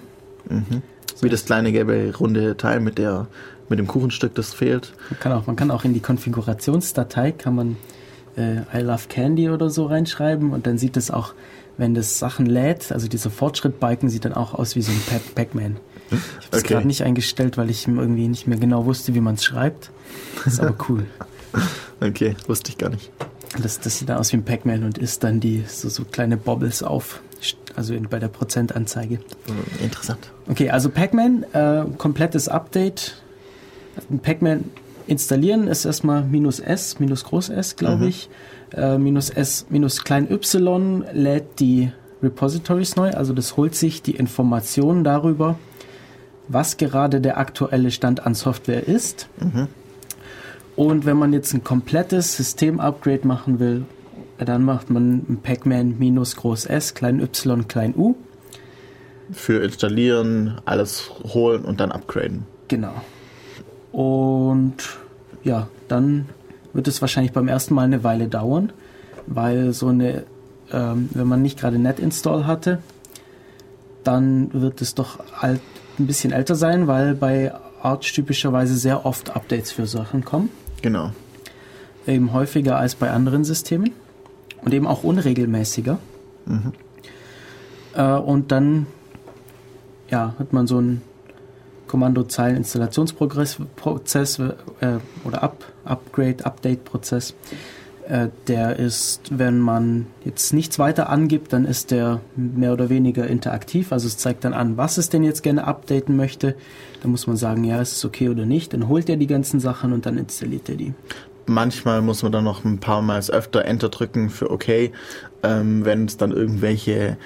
Mhm. Wie das kleine gelbe runde Teil mit der mit dem Kuchenstück, das fehlt. Man kann auch, man kann auch in die Konfigurationsdatei kann man äh, I love Candy oder so reinschreiben und dann sieht es auch, wenn das Sachen lädt, also dieser Fortschritt-Balken sieht dann auch aus wie so ein Pac-Man. Ich habe es okay. gerade nicht eingestellt, weil ich irgendwie nicht mehr genau wusste, wie man es schreibt. Das ist aber cool. okay, wusste ich gar nicht. Das, das sieht dann aus wie ein Pac-Man und ist dann die so, so kleine Bobbles auf, also in, bei der Prozentanzeige. Hm, interessant. Okay, also Pac-Man, äh, komplettes Update. Pac-Man installieren ist erstmal minus S, minus Groß S, glaube mhm. ich. Äh, minus S, minus klein Y lädt die Repositories neu, also das holt sich die Informationen darüber, was gerade der aktuelle Stand an Software ist. Mhm. Und wenn man jetzt ein komplettes System-Upgrade machen will, dann macht man ein Pacman minus groß S, klein y, klein u. Für installieren, alles holen und dann upgraden. Genau. Und ja, dann wird es wahrscheinlich beim ersten Mal eine Weile dauern, weil so eine, ähm, wenn man nicht gerade Net-Install hatte, dann wird es doch alt, ein bisschen älter sein, weil bei Arch typischerweise sehr oft Updates für Sachen kommen. Genau. Eben häufiger als bei anderen Systemen und eben auch unregelmäßiger. Mhm. Äh, und dann ja, hat man so einen Kommandozeilen-Installationsprozess äh, oder Up, Upgrade, Update-Prozess. Äh, der ist, wenn man jetzt nichts weiter angibt, dann ist der mehr oder weniger interaktiv. Also es zeigt dann an, was es denn jetzt gerne updaten möchte. Da muss man sagen, ja, ist es okay oder nicht. Dann holt er die ganzen Sachen und dann installiert er die. Manchmal muss man dann noch ein paar Mal öfter Enter drücken für OK, ähm, wenn es dann irgendwelche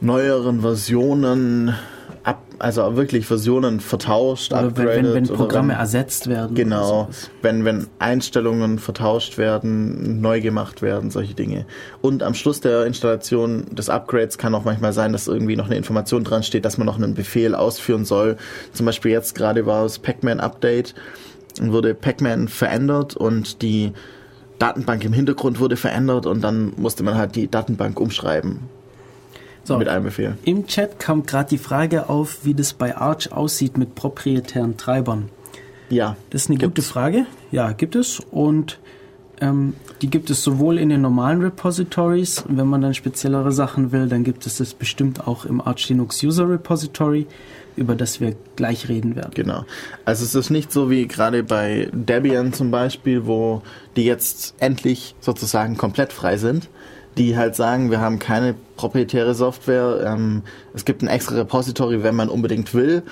neueren Versionen ab, also wirklich Versionen vertauscht, oder wenn, wenn, wenn Programme wenn, ersetzt werden. Genau, wenn, wenn Einstellungen vertauscht werden, neu gemacht werden, solche Dinge. Und am Schluss der Installation des Upgrades kann auch manchmal sein, dass irgendwie noch eine Information dran steht, dass man noch einen Befehl ausführen soll. Zum Beispiel jetzt gerade war es Pac-Man Update und wurde Pac-Man verändert und die Datenbank im Hintergrund wurde verändert und dann musste man halt die Datenbank umschreiben. So, mit einem Befehl. Im Chat kam gerade die Frage auf, wie das bei Arch aussieht mit proprietären Treibern. Ja. Das ist eine gibt's. gute Frage. Ja, gibt es. Und Ähm, die gibt es sowohl in den normalen Repositories, wenn man dann speziellere Sachen will, dann gibt es das bestimmt auch im Arch Linux User Repository, über das wir gleich reden werden. Genau. Also es ist nicht so wie gerade bei Debian zum Beispiel, wo die jetzt endlich sozusagen komplett frei sind, die halt sagen, wir haben keine proprietäre Software, ähm, es gibt ein extra Repository, wenn man unbedingt will.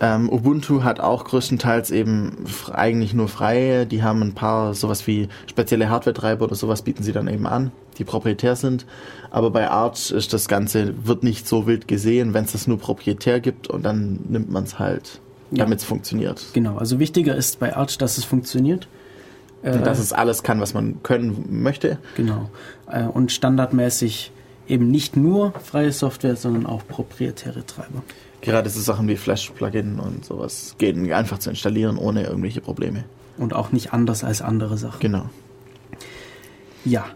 Ähm, Ubuntu hat auch größtenteils eben eigentlich nur freie. Die haben ein paar sowas wie spezielle Hardware-Treiber oder sowas bieten sie dann eben an, die proprietär sind. Aber bei Arch ist das Ganze wird nicht so wild gesehen, wenn es das nur proprietär gibt und dann nimmt man es halt, Ja. damit es funktioniert. Genau, also wichtiger ist bei Arch, dass es funktioniert. Und dass es alles kann, was man können möchte. Genau. Äh, Und standardmäßig eben nicht nur freie Software, sondern auch proprietäre Treiber. Gerade so Sachen wie Flash-Plugin und sowas gehen einfach zu installieren ohne irgendwelche Probleme. Und auch nicht anders als andere Sachen. Genau. Ja.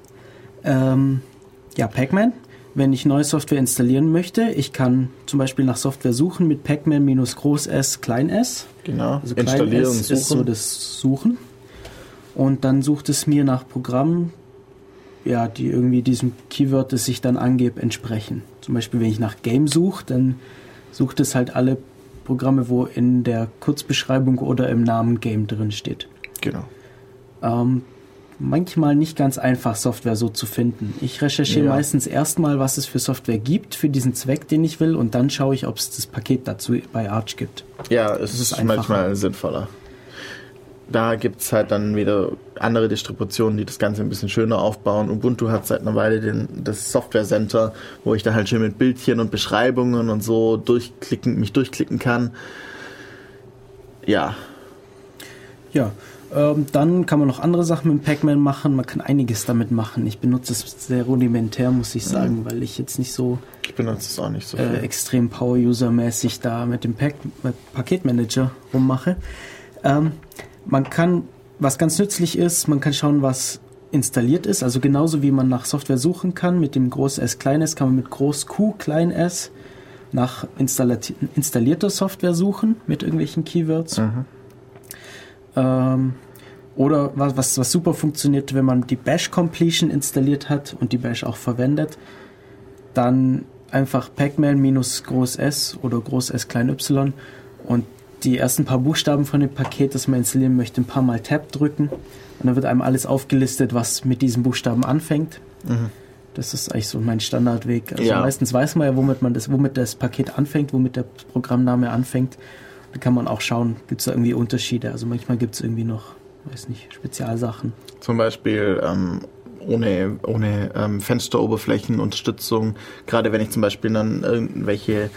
Ähm, ja, Pacman. Wenn ich neue Software installieren möchte, ich kann zum Beispiel nach Software suchen mit Pacman minus Groß S, Klein s. Genau. Also Klein Installieren, S ist so das Suchen. Und dann sucht es mir nach Programmen, ja, die irgendwie diesem Keyword, das ich dann angebe, entsprechen. Zum Beispiel, wenn ich nach Game suche, dann sucht es halt alle Programme, wo in der Kurzbeschreibung oder im Namen Game drin steht. Genau. Ähm, manchmal nicht ganz einfach, Software so zu finden. Ich recherchiere Ja. meistens erstmal, was es für Software gibt für diesen Zweck, den ich will, und dann schaue ich, ob es das Paket dazu bei Arch gibt. Ja, es ist ist, manchmal sinnvoller. Da gibt's halt dann wieder andere Distributionen, die das Ganze ein bisschen schöner aufbauen. Ubuntu hat seit einer Weile den, das Software Center, wo ich da halt schön mit Bildchen und Beschreibungen und so durchklicken, mich durchklicken kann. Ja, Ja, ähm, dann kann man noch andere Sachen mit Pac-Man machen. Man kann einiges damit machen. Ich benutze es sehr rudimentär, muss ich sagen, weil ich jetzt nicht so ich benutze es auch nicht so äh, extrem Power-User-mäßig da mit dem mit Paketmanager rummache. Ähm, man kann, was ganz nützlich ist, man kann schauen, was installiert ist. Also genauso wie man nach Software suchen kann, mit dem Groß S, Klein s, kann man mit Groß Q, Klein s nach installiert- installierter Software suchen mit irgendwelchen Keywords. Mhm. Ähm, oder was, was, was super funktioniert, wenn man die Bash Completion installiert hat und die Bash auch verwendet, dann einfach Pacman minus Groß S oder Groß S klein y und die ersten paar Buchstaben von dem Paket, das man installieren möchte, ein paar Mal Tab drücken und dann wird einem alles aufgelistet, was mit diesen Buchstaben anfängt. Mhm. Das ist eigentlich so mein Standardweg. Also Ja. meistens weiß man ja, womit man das, womit das Paket anfängt, womit der Programmname anfängt. Da kann man auch schauen, gibt es da irgendwie Unterschiede. Also manchmal gibt es irgendwie noch, weiß nicht, Spezialsachen. Zum Beispiel ähm, ohne, ohne ähm, Fensteroberflächenunterstützung. Gerade wenn ich zum Beispiel dann irgendwelche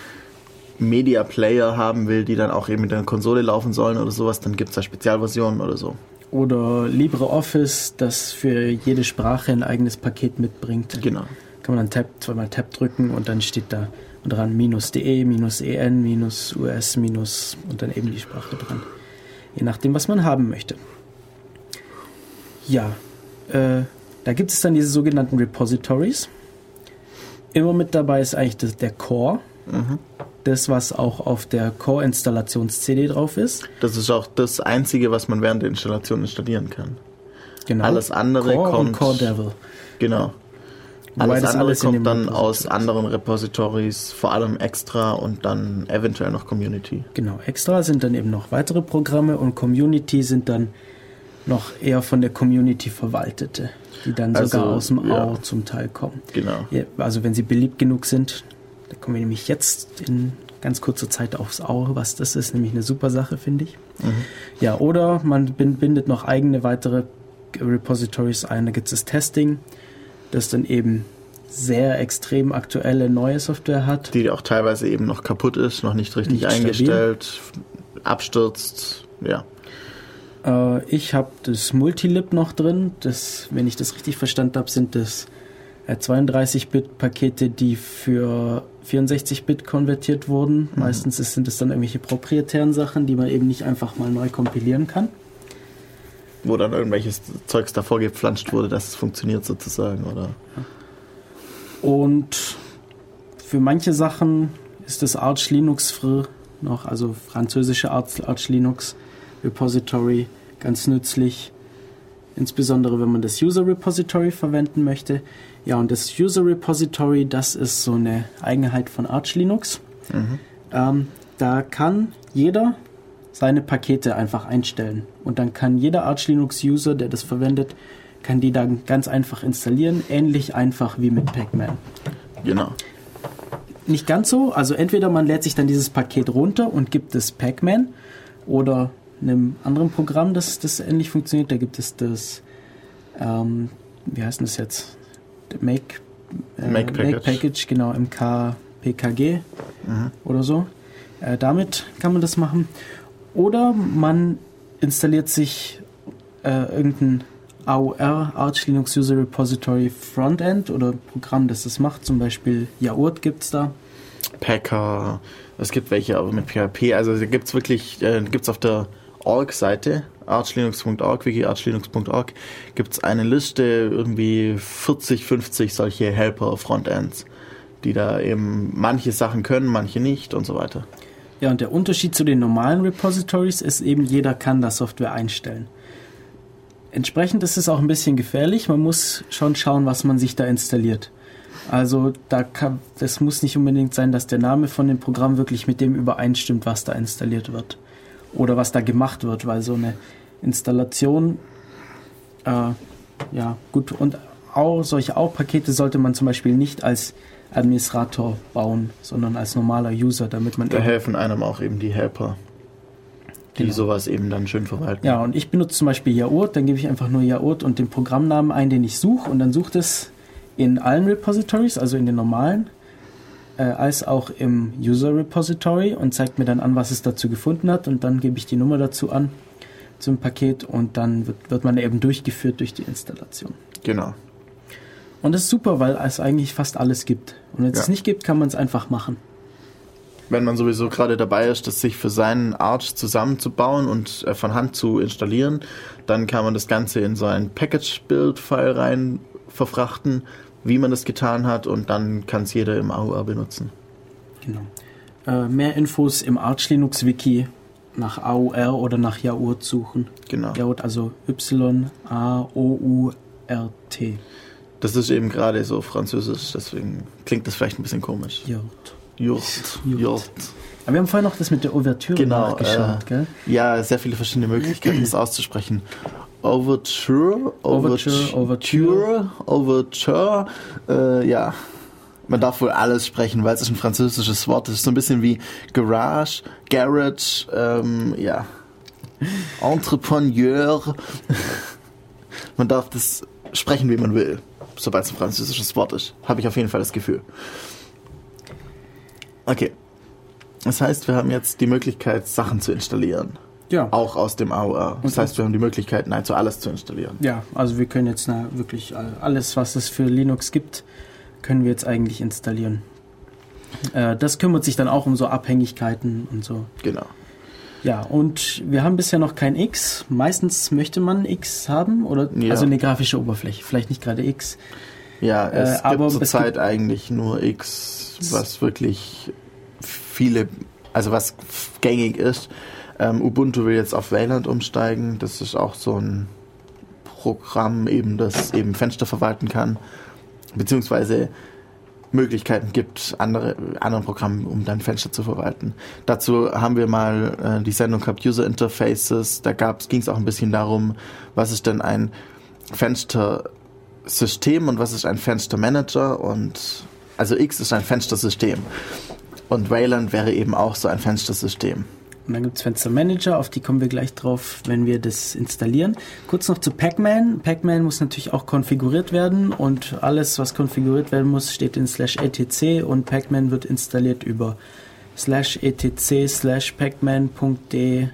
Media Player haben will, die dann auch eben mit der Konsole laufen sollen oder sowas, dann gibt es da Spezialversionen oder so. Oder LibreOffice, das für jede Sprache ein eigenes Paket mitbringt. Genau. Kann man dann Tab, zweimal Tab drücken und dann steht da dran minus DE, minus EN, minus US, minus und dann eben die Sprache dran. Je nachdem, was man haben möchte. Ja, äh, da gibt es dann diese sogenannten Repositories. Immer mit dabei ist eigentlich das, der Core. Mhm. Das, was auch auf der Core-Installations-CD drauf ist. Das ist auch das Einzige, was man während der Installation installieren kann. Genau. Alles andere Core kommt. und Core Devil. Genau. Wobei Alles das andere alles kommt dann aus anderen Repositories, vor allem extra und dann eventuell noch Community. Genau, extra sind dann eben noch weitere Programme und Community sind dann noch eher von der Community verwaltete, die dann Also, sogar aus dem ja. AU zum Teil kommen. Genau. Also wenn sie beliebt genug sind, da kommen wir nämlich jetzt in ganz kurzer Zeit aufs AU, was das ist, nämlich eine super Sache, finde ich. Mhm. Ja, oder man bin- bindet noch eigene weitere Repositories ein, da gibt es das Testing, das dann eben sehr extrem aktuelle neue Software hat. Die auch teilweise eben noch kaputt ist, noch nicht richtig Nicht stabil. eingestellt, abstürzt. Ja. Äh, ich habe das Multilib noch drin. Das, wenn ich das richtig verstanden habe, sind das 32-Bit-Pakete, die für 64-Bit konvertiert wurden. Mhm. Meistens ist, sind es dann irgendwelche proprietären Sachen, die man eben nicht einfach mal neu kompilieren kann. Wo dann irgendwelches Zeugs davor gepflanscht wurde, dass es funktioniert sozusagen, oder? Und für manche Sachen ist das Arch Linux Fr noch, also französische Arch Linux Repository, ganz nützlich. insbesondere wenn man das User Repository verwenden möchte. Ja, und das User Repository, das ist so eine Eigenheit von Arch Linux. Mhm. Ähm, da kann jeder seine Pakete einfach einstellen. Und dann kann jeder Arch Linux User, der das verwendet, kann die dann ganz einfach installieren, ähnlich einfach wie mit Pacman. Genau. Nicht ganz so, also entweder man lädt sich dann dieses Paket runter und gibt es Pacman oder einem anderen Programm, das, das ähnlich funktioniert. Da gibt es das, ähm, wie heißt das jetzt? Make, äh, Make, Package. Make Package, genau, MKPKG mhm. oder so. Äh, damit kann man das machen. Oder man installiert sich äh, irgendein AUR, Arch Linux User Repository Frontend oder Programm, das das macht. Zum Beispiel Yaourt gibt es da. Packer, es gibt welche aber mit PHP. Also gibt es wirklich, äh, gibt es auf der Org-Seite, archlinux.org, wikiarchlinux.org, gibt es eine Liste, irgendwie 40, 50 solche Helper-Frontends, die da eben manche Sachen können, manche nicht und so weiter. Ja, und der Unterschied zu den normalen Repositories ist eben, jeder kann da Software einstellen. Entsprechend ist es auch ein bisschen gefährlich. Man muss schon schauen, was man sich da installiert. Also da kann, das muss nicht unbedingt sein, dass der Name von dem Programm wirklich mit dem übereinstimmt, was da installiert wird oder was da gemacht wird, weil so eine Installation, äh, ja gut, und auch solche AU-Pakete sollte man zum Beispiel nicht als Administrator bauen, sondern als normaler User, damit man. Da helfen einem auch eben die Helper, die genau. sowas eben dann schön verwalten. Ja, und ich benutze zum Beispiel Yaourt, dann gebe ich einfach nur Yaourt und den Programmnamen ein, den ich suche, und dann sucht es in allen Repositories, also in den normalen, äh, als auch im User Repository und zeigt mir dann an, was es dazu gefunden hat und dann gebe ich die Nummer dazu an zum Paket und dann wird, wird man eben durchgeführt durch die Installation. Genau. Und das ist super, weil es eigentlich fast alles gibt. Und wenn es ja. es nicht gibt, kann man es einfach machen. Wenn man sowieso gerade dabei ist, das sich für seinen Arch zusammenzubauen und äh, von Hand zu installieren, dann kann man das Ganze in so ein Package-Build-File rein verfrachten wie man das getan hat und dann kann es jeder im AUR benutzen. Genau. Äh, mehr Infos im Arch Linux Wiki nach AUR oder nach Yaourt suchen. Genau. Yaourt, also Y-A-O-U-R-T. Das ist eben gerade so französisch, deswegen klingt das vielleicht ein bisschen komisch. Yaourt. Yaourt. Yaourt. Aber wir haben vorhin noch das mit der Ouvertüre genau, nachgeschaut, äh, gell? Ja, sehr viele verschiedene Möglichkeiten, das auszusprechen. Overture, Overture, Overture, Overture, äh, ja. Man darf wohl alles sprechen, weil es ist ein französisches Wort. Es ist so ein bisschen wie Garage, Garage, ähm, ja. Entrepreneur. man darf das sprechen, wie man will, sobald es ein französisches Wort ist. Habe ich auf jeden Fall das Gefühl. Okay. Das heißt, wir haben jetzt die Möglichkeit, Sachen zu installieren. Ja. Auch aus dem AOR. Das heißt, wir haben die Möglichkeit, nahezu alles zu installieren. Ja, also wir können jetzt na, wirklich alles, was es für Linux gibt, können wir jetzt eigentlich installieren. Äh, das kümmert sich dann auch um so Abhängigkeiten und so. Genau. Ja, und wir haben bisher noch kein X. Meistens möchte man X haben oder ja. also eine grafische Oberfläche, vielleicht nicht gerade X. Ja, es äh, gibt zurzeit eigentlich nur X, was wirklich viele, also was gängig ist. Ähm, Ubuntu will jetzt auf Wayland umsteigen. Das ist auch so ein Programm, eben, das eben Fenster verwalten kann, beziehungsweise Möglichkeiten gibt, andere anderen Programmen, um dein Fenster zu verwalten. Dazu haben wir mal äh, die Sendung gehabt, User Interfaces. Da ging es auch ein bisschen darum, was ist denn ein Fenstersystem und was ist ein Fenstermanager und also X ist ein Fenstersystem und Wayland wäre eben auch so ein Fenstersystem. Und dann gibt es Fenster Manager, auf die kommen wir gleich drauf, wenn wir das installieren. Kurz noch zu Pacman. Pacman muss natürlich auch konfiguriert werden und alles, was konfiguriert werden muss, steht in slash etc und Pacman wird installiert über slash etc slash pacman.de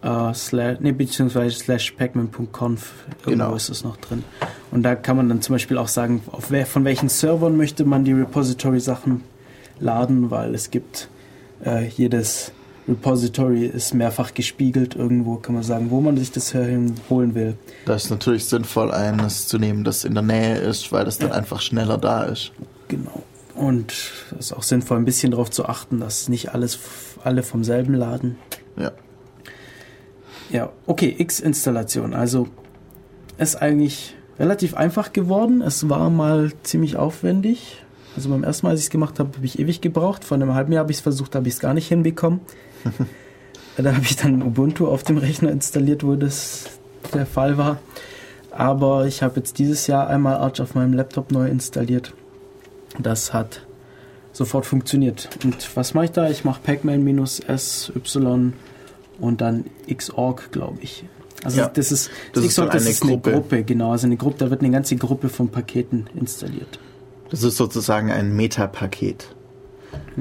Uh, slash, nee, beziehungsweise slash pacman.conf, irgendwo genau. ist es noch drin. Und da kann man dann zum Beispiel auch sagen, auf wer, von welchen Servern möchte man die Repository-Sachen laden, weil es gibt äh, jedes Repository ist mehrfach gespiegelt irgendwo, kann man sagen, wo man sich das holen will. Das ist natürlich sinnvoll, eines zu nehmen, das in der Nähe ist, weil das dann ja. einfach schneller da ist. Genau. Und es ist auch sinnvoll, ein bisschen darauf zu achten, dass nicht alles alle vom selben laden. Ja. Ja, okay, X-Installation. Also ist eigentlich relativ einfach geworden. Es war mal ziemlich aufwendig. Also beim ersten Mal, als ich es gemacht habe, habe ich ewig gebraucht. Vor einem halben Jahr habe ich es versucht, habe ich es gar nicht hinbekommen. da habe ich dann Ubuntu auf dem Rechner installiert, wo das der Fall war. Aber ich habe jetzt dieses Jahr einmal Arch auf meinem Laptop neu installiert. Das hat sofort funktioniert. Und was mache ich da? Ich mache pacman-sy und dann xorg, glaube ich. Also ja, das ist, das, ist, Xorg, das eine, ist eine Gruppe. Gruppe. Genau, also eine Gruppe, da wird eine ganze Gruppe von Paketen installiert. Das ist sozusagen ein Meta-Paket.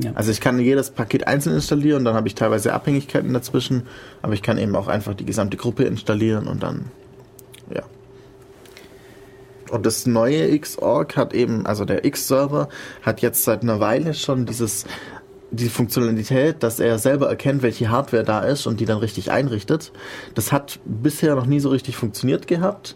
Ja. Also ich kann jedes Paket einzeln installieren, dann habe ich teilweise Abhängigkeiten dazwischen, aber ich kann eben auch einfach die gesamte Gruppe installieren und dann, ja. Und das neue Xorg hat eben, also der X-Server hat jetzt seit einer Weile schon dieses die Funktionalität, dass er selber erkennt, welche Hardware da ist und die dann richtig einrichtet. Das hat bisher noch nie so richtig funktioniert gehabt.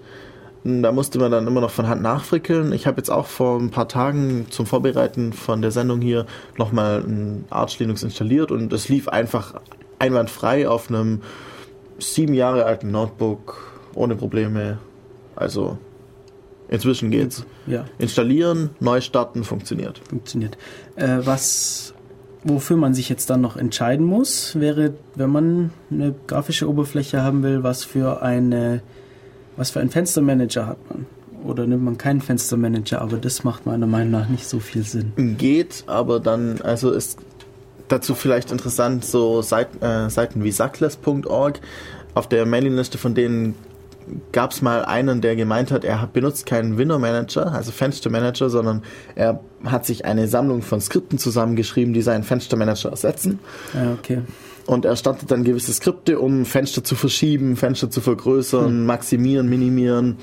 Da musste man dann immer noch von Hand nachfrickeln. Ich habe jetzt auch vor ein paar Tagen zum Vorbereiten von der Sendung hier nochmal ein Arch Linux installiert und es lief einfach einwandfrei auf einem sieben Jahre alten Notebook ohne Probleme. Also inzwischen geht's. Ja. Installieren, neu starten, funktioniert. Funktioniert. Äh, was wofür man sich jetzt dann noch entscheiden muss, wäre, wenn man eine grafische Oberfläche haben will, was für eine was für einen Fenstermanager hat man? Oder nimmt man keinen Fenstermanager? Aber das macht meiner Meinung nach nicht so viel Sinn. Geht, aber dann, also ist dazu vielleicht interessant, so Seiten, äh, Seiten wie suckless.org. Auf der Mailingliste von denen gab es mal einen, der gemeint hat, er benutzt keinen Window Manager, also Fenstermanager, sondern er hat sich eine Sammlung von Skripten zusammengeschrieben, die seinen Fenstermanager ersetzen. Ja, okay. Und er startet dann gewisse Skripte, um Fenster zu verschieben, Fenster zu vergrößern, hm. maximieren, minimieren.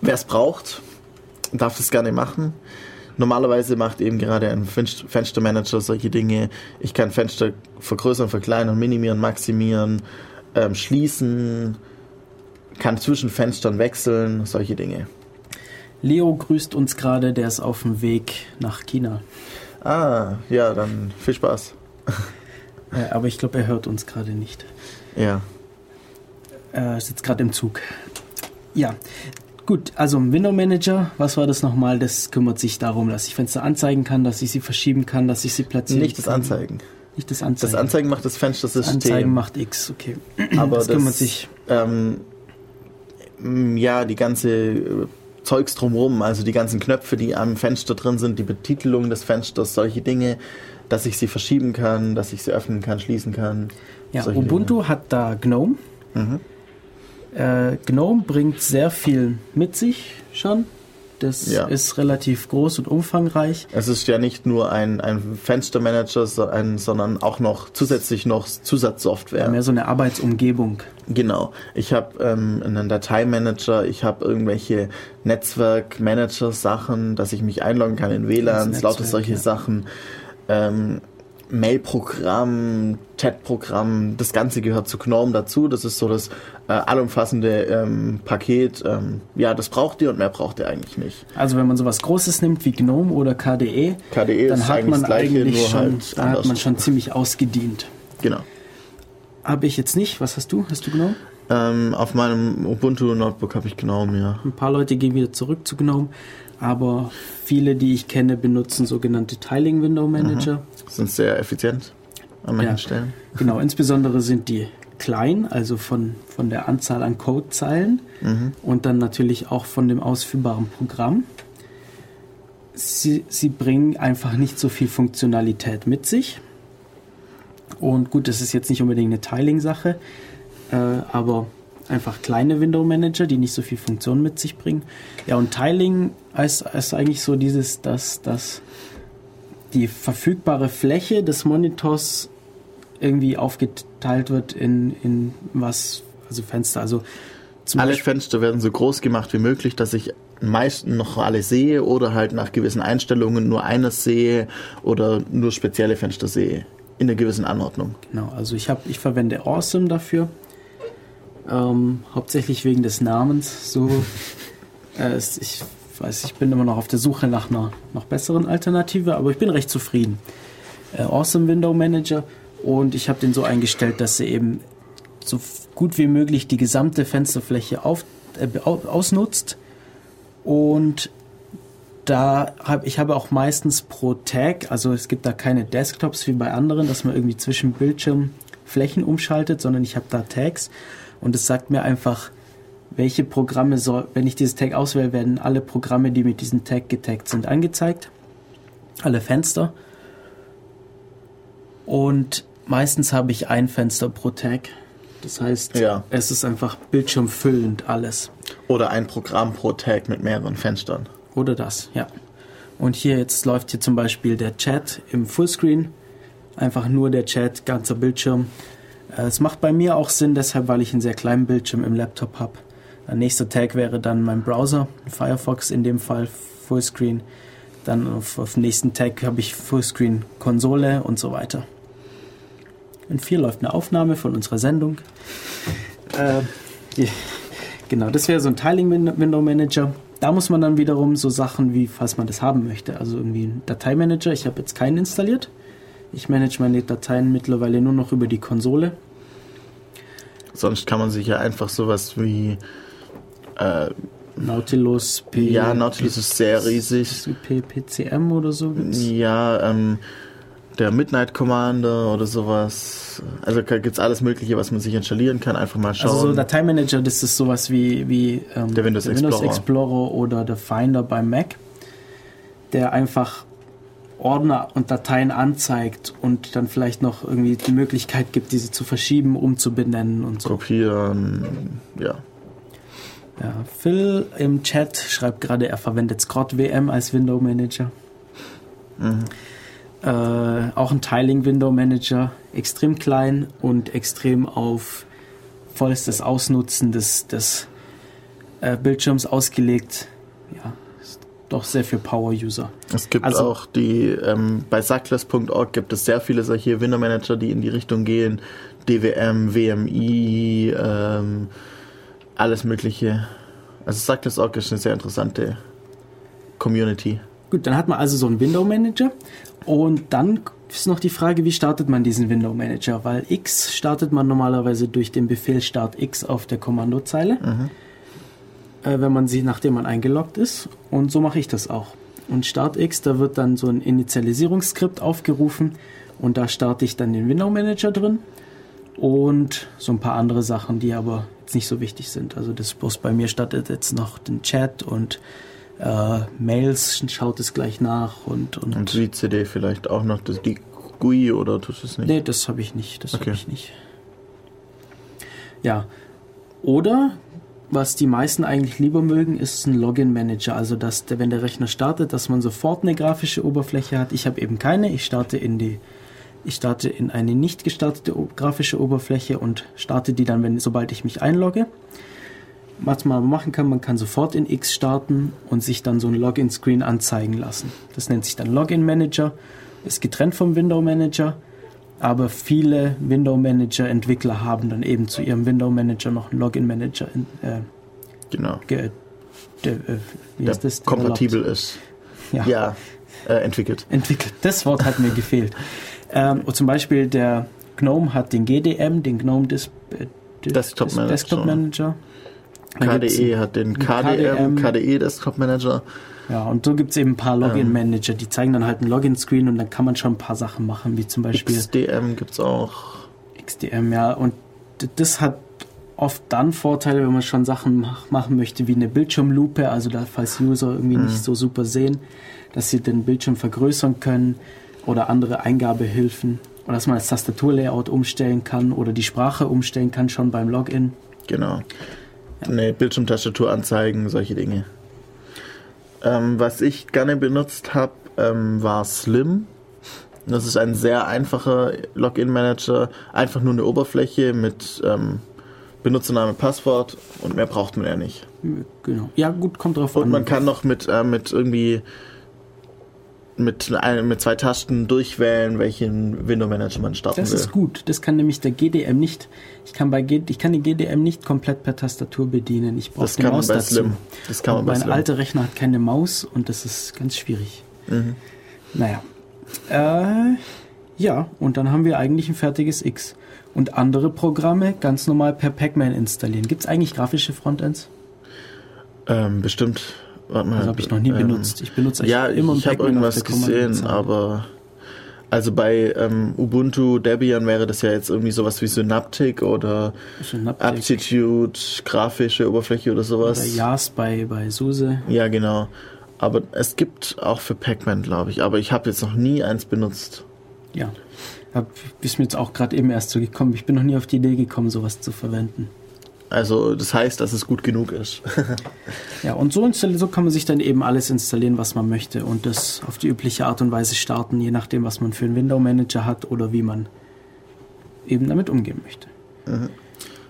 Wer es braucht, darf das gerne machen. Normalerweise macht eben gerade ein Fenstermanager solche Dinge. Ich kann Fenster vergrößern, verkleinern, minimieren, maximieren, ähm, schließen, kann zwischen Fenstern wechseln, solche Dinge. Leo grüßt uns gerade, der ist auf dem Weg nach China. Ah, ja, dann viel Spaß. Ja, aber ich glaube, er hört uns gerade nicht. Ja. Er sitzt gerade im Zug. Ja. Gut, also Window Manager, was war das nochmal? Das kümmert sich darum, dass ich Fenster anzeigen kann, dass ich sie verschieben kann, dass ich sie platzieren Nicht das kann. Anzeigen. Nicht das Anzeigen. Das Anzeigen macht das Fenstersystem. Das Anzeigen macht X, okay. Aber das, das kümmert sich. Ähm, ja, die ganze äh, Zeugs drumherum, also die ganzen Knöpfe, die am Fenster drin sind, die Betitelung des Fensters, solche Dinge, dass ich sie verschieben kann, dass ich sie öffnen kann, schließen kann. Ja, Ubuntu Dinge. hat da GNOME. Mhm. Äh, GNOME bringt sehr viel mit sich schon. Das ja. ist relativ groß und umfangreich. Es ist ja nicht nur ein, ein Fenstermanager, sondern auch noch zusätzlich noch Zusatzsoftware. Ja, mehr so eine Arbeitsumgebung. Genau. Ich habe ähm, einen Dateimanager, ich habe irgendwelche Netzwerkmanager-Sachen, dass ich mich einloggen kann in WLANs, lauter solche ja. Sachen ähm, Mail-Programm, Chat-Programm, das Ganze gehört zu GNOME dazu. Das ist so das äh, allumfassende ähm, Paket. Ähm, ja, das braucht ihr und mehr braucht ihr eigentlich nicht. Also wenn man sowas Großes nimmt wie GNOME oder KDE, KDE dann hat man Gleiche, eigentlich schon, halt da hat man schon ziemlich ausgedient. Genau. Habe ich jetzt nicht. Was hast du? Hast du GNOME? Ähm, auf meinem Ubuntu Notebook habe ich GNOME, ja. Ein paar Leute gehen wieder zurück zu GNOME aber viele, die ich kenne, benutzen sogenannte Tiling Window Manager. Mhm. Sind sehr effizient an manchen ja, Stellen. Genau, insbesondere sind die klein, also von, von der Anzahl an Codezeilen mhm. und dann natürlich auch von dem ausführbaren Programm. Sie, sie bringen einfach nicht so viel Funktionalität mit sich. Und gut, das ist jetzt nicht unbedingt eine Tiling-Sache, äh, aber einfach kleine Window Manager, die nicht so viel Funktion mit sich bringen. Ja, und Tiling ist, ist eigentlich so dieses, dass, dass die verfügbare Fläche des Monitors irgendwie aufgeteilt wird in, in was, also Fenster, also alle Beispiel Fenster werden so groß gemacht wie möglich, dass ich meisten noch alle sehe oder halt nach gewissen Einstellungen nur eines sehe oder nur spezielle Fenster sehe in einer gewissen Anordnung. Genau, also ich habe ich verwende Awesome dafür ähm, hauptsächlich wegen des Namens. So, äh, ich weiß, ich bin immer noch auf der Suche nach einer noch besseren Alternative, aber ich bin recht zufrieden. Äh, awesome Window Manager und ich habe den so eingestellt, dass er eben so gut wie möglich die gesamte Fensterfläche auf, äh, ausnutzt. Und da habe ich habe auch meistens pro Tag, also es gibt da keine Desktops wie bei anderen, dass man irgendwie zwischen Bildschirmflächen umschaltet, sondern ich habe da Tags und es sagt mir einfach, welche Programme soll, wenn ich dieses Tag auswähle, werden alle Programme, die mit diesem Tag getaggt sind, angezeigt. Alle Fenster. Und meistens habe ich ein Fenster pro Tag. Das heißt, ja. es ist einfach bildschirmfüllend alles. Oder ein Programm pro Tag mit mehreren Fenstern. Oder das, ja. Und hier jetzt läuft hier zum Beispiel der Chat im Fullscreen. Einfach nur der Chat, ganzer Bildschirm. Äh, es macht bei mir auch Sinn, deshalb, weil ich einen sehr kleinen Bildschirm im Laptop habe. Der nächste Tag wäre dann mein Browser, Firefox in dem Fall, Fullscreen. Dann auf, auf dem nächsten Tag habe ich Fullscreen Konsole und so weiter. In 4 läuft eine Aufnahme von unserer Sendung. Äh, genau, das wäre so ein Tiling Window Manager. Da muss man dann wiederum so Sachen wie, falls man das haben möchte, also irgendwie ein Dateimanager. Ich habe jetzt keinen installiert. Ich manage meine Dateien mittlerweile nur noch über die Konsole. Sonst kann man sich ja einfach sowas wie äh, Nautilus P. Ja, Nautilus ist sehr riesig. P PCM oder so gibt's? Ja, ähm, der Midnight Commander oder sowas. Also gibt es alles Mögliche, was man sich installieren kann. Einfach mal schauen. Also so Dateimanager, das ist sowas wie, wie ähm, der Windows, der Explorer. Windows Explorer oder der Finder beim Mac, der einfach Ordner und Dateien anzeigt und dann vielleicht noch irgendwie die Möglichkeit gibt, diese zu verschieben, umzubenennen und so. Kopieren, ja. Ja, Phil im Chat schreibt gerade, er verwendet Scott WM als Window Manager. Mhm. Äh, auch ein Tiling Window Manager, extrem klein und extrem auf vollstes Ausnutzen des, des äh, Bildschirms ausgelegt. Ja, doch sehr für Power-User. Es gibt also, auch die, ähm, bei Suckless.org gibt es sehr viele solche Window Manager, die in die Richtung gehen. DWM, WMI, ähm, alles Mögliche. Also auch, ist eine sehr interessante Community. Gut, dann hat man also so einen Window Manager und dann ist noch die Frage, wie startet man diesen Window Manager? Weil X startet man normalerweise durch den Befehl Start X auf der Kommandozeile, mhm. Äh, wenn man sie, nachdem man eingeloggt ist. Und so mache ich das auch. Und Start X, da wird dann so ein Initialisierungsskript aufgerufen und da starte ich dann den Window Manager drin und so ein paar andere Sachen, die aber jetzt nicht so wichtig sind. Also das bloß bei mir startet jetzt noch den Chat und äh, Mails schaut es gleich nach und und, und die CD vielleicht auch noch das die GUI oder tust du es nicht? Nee, das habe ich nicht, das okay. habe ich nicht. Ja. Oder was die meisten eigentlich lieber mögen, ist ein Login Manager, also dass der, wenn der Rechner startet, dass man sofort eine grafische Oberfläche hat. Ich habe eben keine, ich starte in die ich starte in eine nicht gestartete grafische Oberfläche und starte die dann, wenn, sobald ich mich einlogge. Was man machen kann, man kann sofort in X starten und sich dann so ein Login-Screen anzeigen lassen. Das nennt sich dann Login Manager, ist getrennt vom Window Manager, aber viele Window Manager Entwickler haben dann eben zu ihrem Window Manager noch einen Login Manager in, äh, genau. Ge, de, äh, wie Der das? kompatibel ist. Ja, ja äh, entwickelt. Entwickelt. Das Wort hat mir gefehlt. Ähm, zum Beispiel der GNOME hat den GDM, den GNOME Dis äh, Desktop Manager. Desktop Manager. KDE hat den KDM, KDM, KDE Desktop Manager. Ja, und so gibt es eben ein paar Login-Manager, die zeigen dann halt ein Login-Screen und dann kann man schon ein paar Sachen machen, wie zum Beispiel. XDM gibt es auch. XDM, ja. Und das hat oft dann Vorteile, wenn man schon Sachen machen möchte, wie eine Bildschirmlupe, also da, falls User irgendwie mhm. nicht so super sehen, dass sie den Bildschirm vergrößern können oder andere Eingabehilfen oder dass man das Tastaturlayout umstellen kann oder die Sprache umstellen kann schon beim Login. Genau. Ja. Ne, Bildschirmtastatur anzeigen, solche Dinge. Ähm, was ich gerne benutzt habe, ähm, war Slim. Das ist ein sehr einfacher Login-Manager. Einfach nur eine Oberfläche mit ähm, Benutzername, Passwort und mehr braucht man ja nicht. Genau. Ja, gut, kommt drauf und an. Und man kann noch mit, äh, mit irgendwie mit, mit zwei Tasten durchwählen, welchen Window Manager man starten das will. Das ist gut. Das kann nämlich der GDM nicht. Ich kann bei G, ich kann den GDM nicht komplett per Tastatur bedienen. Ich brauche die Maus dazu. Slim. Das kann man mein alter Rechner hat keine Maus und das ist ganz schwierig. Mhm. Naja. Äh, ja, und dann haben wir eigentlich ein fertiges X. Und andere Programme ganz normal per Pacman installieren. Gibt es eigentlich grafische Frontends? Ähm, bestimmt. Warte mal. Das habe ich noch nie ähm, benutzt. Ich benutze ja, immer ich habe irgendwas gesehen, aber also bei ähm, Ubuntu Debian wäre das ja jetzt irgendwie sowas wie Synaptic oder Synaptic. Aptitude, grafische Oberfläche oder sowas. Oder JAS bei, bei SUSE. Ja, genau. Aber es gibt auch für Pacman, glaube ich. Aber ich habe jetzt noch nie eins benutzt. Ja. Hab, bist mir jetzt auch gerade eben erst so gekommen. Ich bin noch nie auf die Idee gekommen, sowas zu verwenden. Also das heißt, dass es gut genug ist. ja, und so, so kann man sich dann eben alles installieren, was man möchte und das auf die übliche Art und Weise starten, je nachdem, was man für einen Window Manager hat oder wie man eben damit umgehen möchte. Mhm.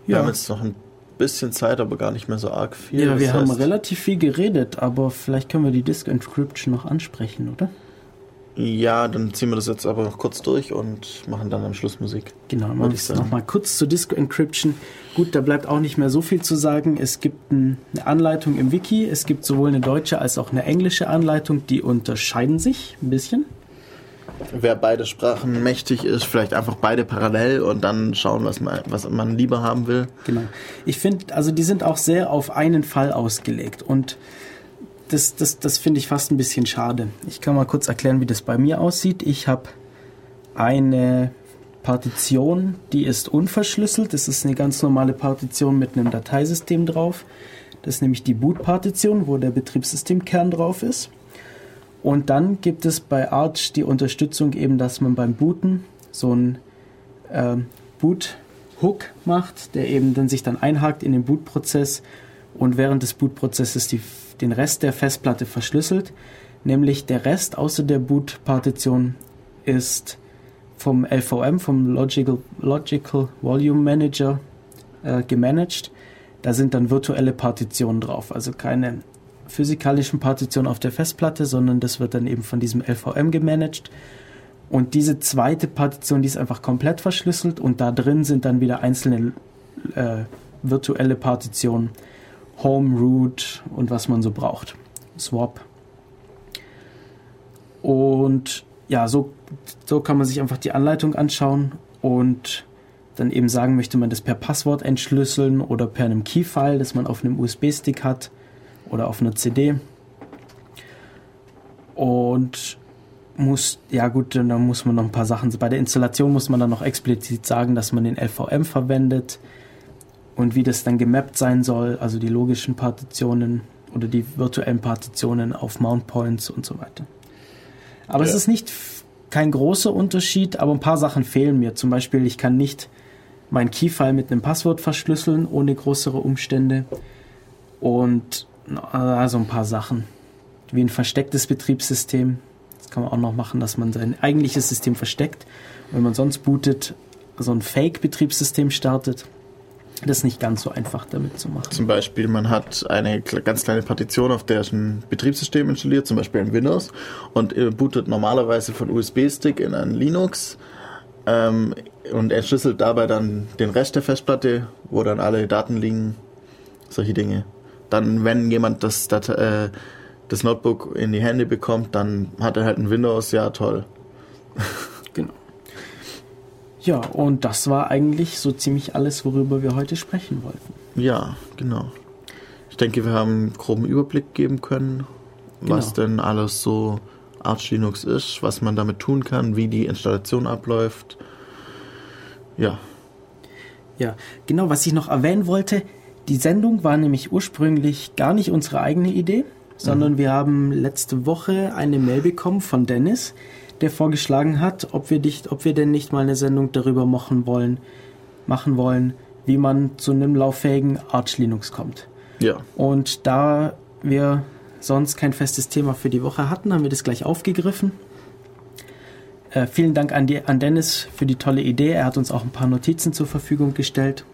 Wir ja. haben jetzt noch ein bisschen Zeit, aber gar nicht mehr so arg viel. Ja, wir haben relativ viel geredet, aber vielleicht können wir die Disk Encryption noch ansprechen, oder? Ja, dann ziehen wir das jetzt aber noch kurz durch und machen dann am Schluss Musik. Genau, machen wir nochmal kurz zur Disco Encryption. Gut, da bleibt auch nicht mehr so viel zu sagen. Es gibt eine Anleitung im Wiki. Es gibt sowohl eine deutsche als auch eine englische Anleitung. Die unterscheiden sich ein bisschen. Wer beide Sprachen mächtig ist, vielleicht einfach beide parallel und dann schauen, was man, was man lieber haben will. Genau. Ich finde, also die sind auch sehr auf einen Fall ausgelegt und das, das, das finde ich fast ein bisschen schade. Ich kann mal kurz erklären, wie das bei mir aussieht. Ich habe eine Partition, die ist unverschlüsselt. Das ist eine ganz normale Partition mit einem Dateisystem drauf. Das ist nämlich die Boot-Partition, wo der Betriebssystemkern drauf ist. Und dann gibt es bei Arch die Unterstützung eben, dass man beim Booten so einen äh, Boot-Hook macht, der eben dann sich dann einhakt in den Bootprozess und während des Bootprozesses die den Rest der Festplatte verschlüsselt, nämlich der Rest außer der Boot-Partition ist vom LVM, vom Logical, Logical Volume Manager äh, gemanagt. Da sind dann virtuelle Partitionen drauf, also keine physikalischen Partitionen auf der Festplatte, sondern das wird dann eben von diesem LVM gemanagt. Und diese zweite Partition, die ist einfach komplett verschlüsselt und da drin sind dann wieder einzelne äh, virtuelle Partitionen Home, Root und was man so braucht. Swap. Und ja, so, so kann man sich einfach die Anleitung anschauen und dann eben sagen, möchte man das per Passwort entschlüsseln oder per einem Key-File, das man auf einem USB-Stick hat oder auf einer CD. Und muss, ja gut, dann muss man noch ein paar Sachen, bei der Installation muss man dann noch explizit sagen, dass man den LVM verwendet und wie das dann gemappt sein soll, also die logischen Partitionen oder die virtuellen Partitionen auf Mount Points und so weiter. Aber ja. es ist nicht kein großer Unterschied, aber ein paar Sachen fehlen mir. Zum Beispiel, ich kann nicht mein Keyfile mit einem Passwort verschlüsseln, ohne größere Umstände. Und also ein paar Sachen. Wie ein verstecktes Betriebssystem. Das kann man auch noch machen, dass man sein eigentliches System versteckt. Wenn man sonst bootet, so ein Fake-Betriebssystem startet. Das nicht ganz so einfach damit zu machen. Zum Beispiel, man hat eine ganz kleine Partition, auf der ist ein Betriebssystem installiert, zum Beispiel ein Windows, und bootet normalerweise von USB-Stick in ein Linux ähm, und entschlüsselt dabei dann den Rest der Festplatte, wo dann alle Daten liegen, solche Dinge. Dann, wenn jemand das, das, äh, das Notebook in die Hände bekommt, dann hat er halt ein Windows, ja toll. Ja, und das war eigentlich so ziemlich alles, worüber wir heute sprechen wollten. Ja, genau. Ich denke, wir haben einen groben Überblick geben können, genau. was denn alles so Arch Linux ist, was man damit tun kann, wie die Installation abläuft. Ja. Ja, genau, was ich noch erwähnen wollte, die Sendung war nämlich ursprünglich gar nicht unsere eigene Idee, sondern mhm. wir haben letzte Woche eine Mail bekommen von Dennis, der vorgeschlagen hat, ob wir, nicht, ob wir denn nicht mal eine Sendung darüber machen wollen, machen wollen, wie man zu einem lauffähigen Arch Linux kommt. Ja. Und da wir sonst kein festes Thema für die Woche hatten, haben wir das gleich aufgegriffen. Äh, vielen Dank an, die, an Dennis für die tolle Idee. Er hat uns auch ein paar Notizen zur Verfügung gestellt,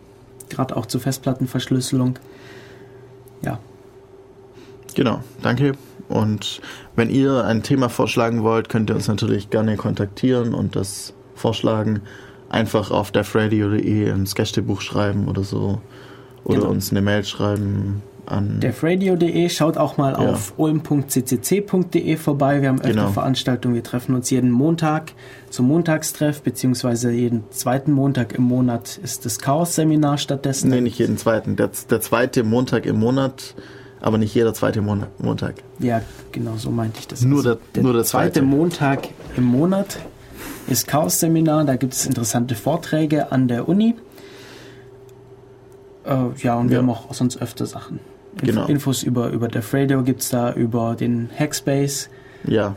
gerade auch zur Festplattenverschlüsselung. Ja. Genau, danke. Und wenn ihr ein Thema vorschlagen wollt, könnt ihr uns natürlich gerne kontaktieren und das vorschlagen. Einfach auf defradio.de ins Gästebuch schreiben oder so. Oder genau. uns eine Mail schreiben an defradio.de. Schaut auch mal ja. auf ulm.ccc.de vorbei. Wir haben öfter genau. Veranstaltungen. Wir treffen uns jeden Montag zum Montagstreff, beziehungsweise jeden zweiten Montag im Monat ist das Chaos-Seminar stattdessen. Nee, nicht jeden zweiten. Der, der zweite Montag im Monat aber nicht jeder zweite Mon Montag. Ja, genau so meinte ich das. Nur Also der- nur der zweite zweite. Montag im Monat ist Chaos-Seminar. Da gibt es interessante Vorträge an der Uni. Äh, ja, und wir Ja. haben auch sonst öfter Sachen. Info, Genau. Infos über, über der Fredo gibt es da, über den Hackspace, Ja,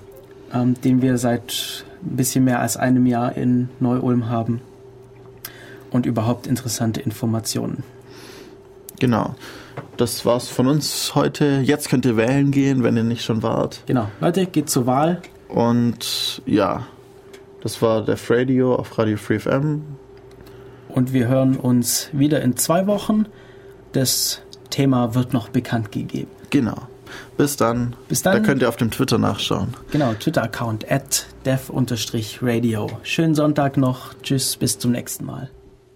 ähm, den wir seit ein bisschen mehr als einem Jahr in Neu-Ulm haben. Und überhaupt interessante Informationen. Genau. Das war's von uns heute. Jetzt könnt ihr wählen gehen, wenn ihr nicht schon wart. Genau. Leute, geht zur Wahl. Und ja, das war der Radio auf Radio Free FM. Und wir hören uns wieder in zwei Wochen. Das Thema wird noch bekannt gegeben. Genau. Bis dann. Bis dann. Da könnt ihr auf dem Twitter nachschauen. Genau, Twitter-Account at dev-radio. Schönen Sonntag noch. Tschüss, bis zum nächsten Mal.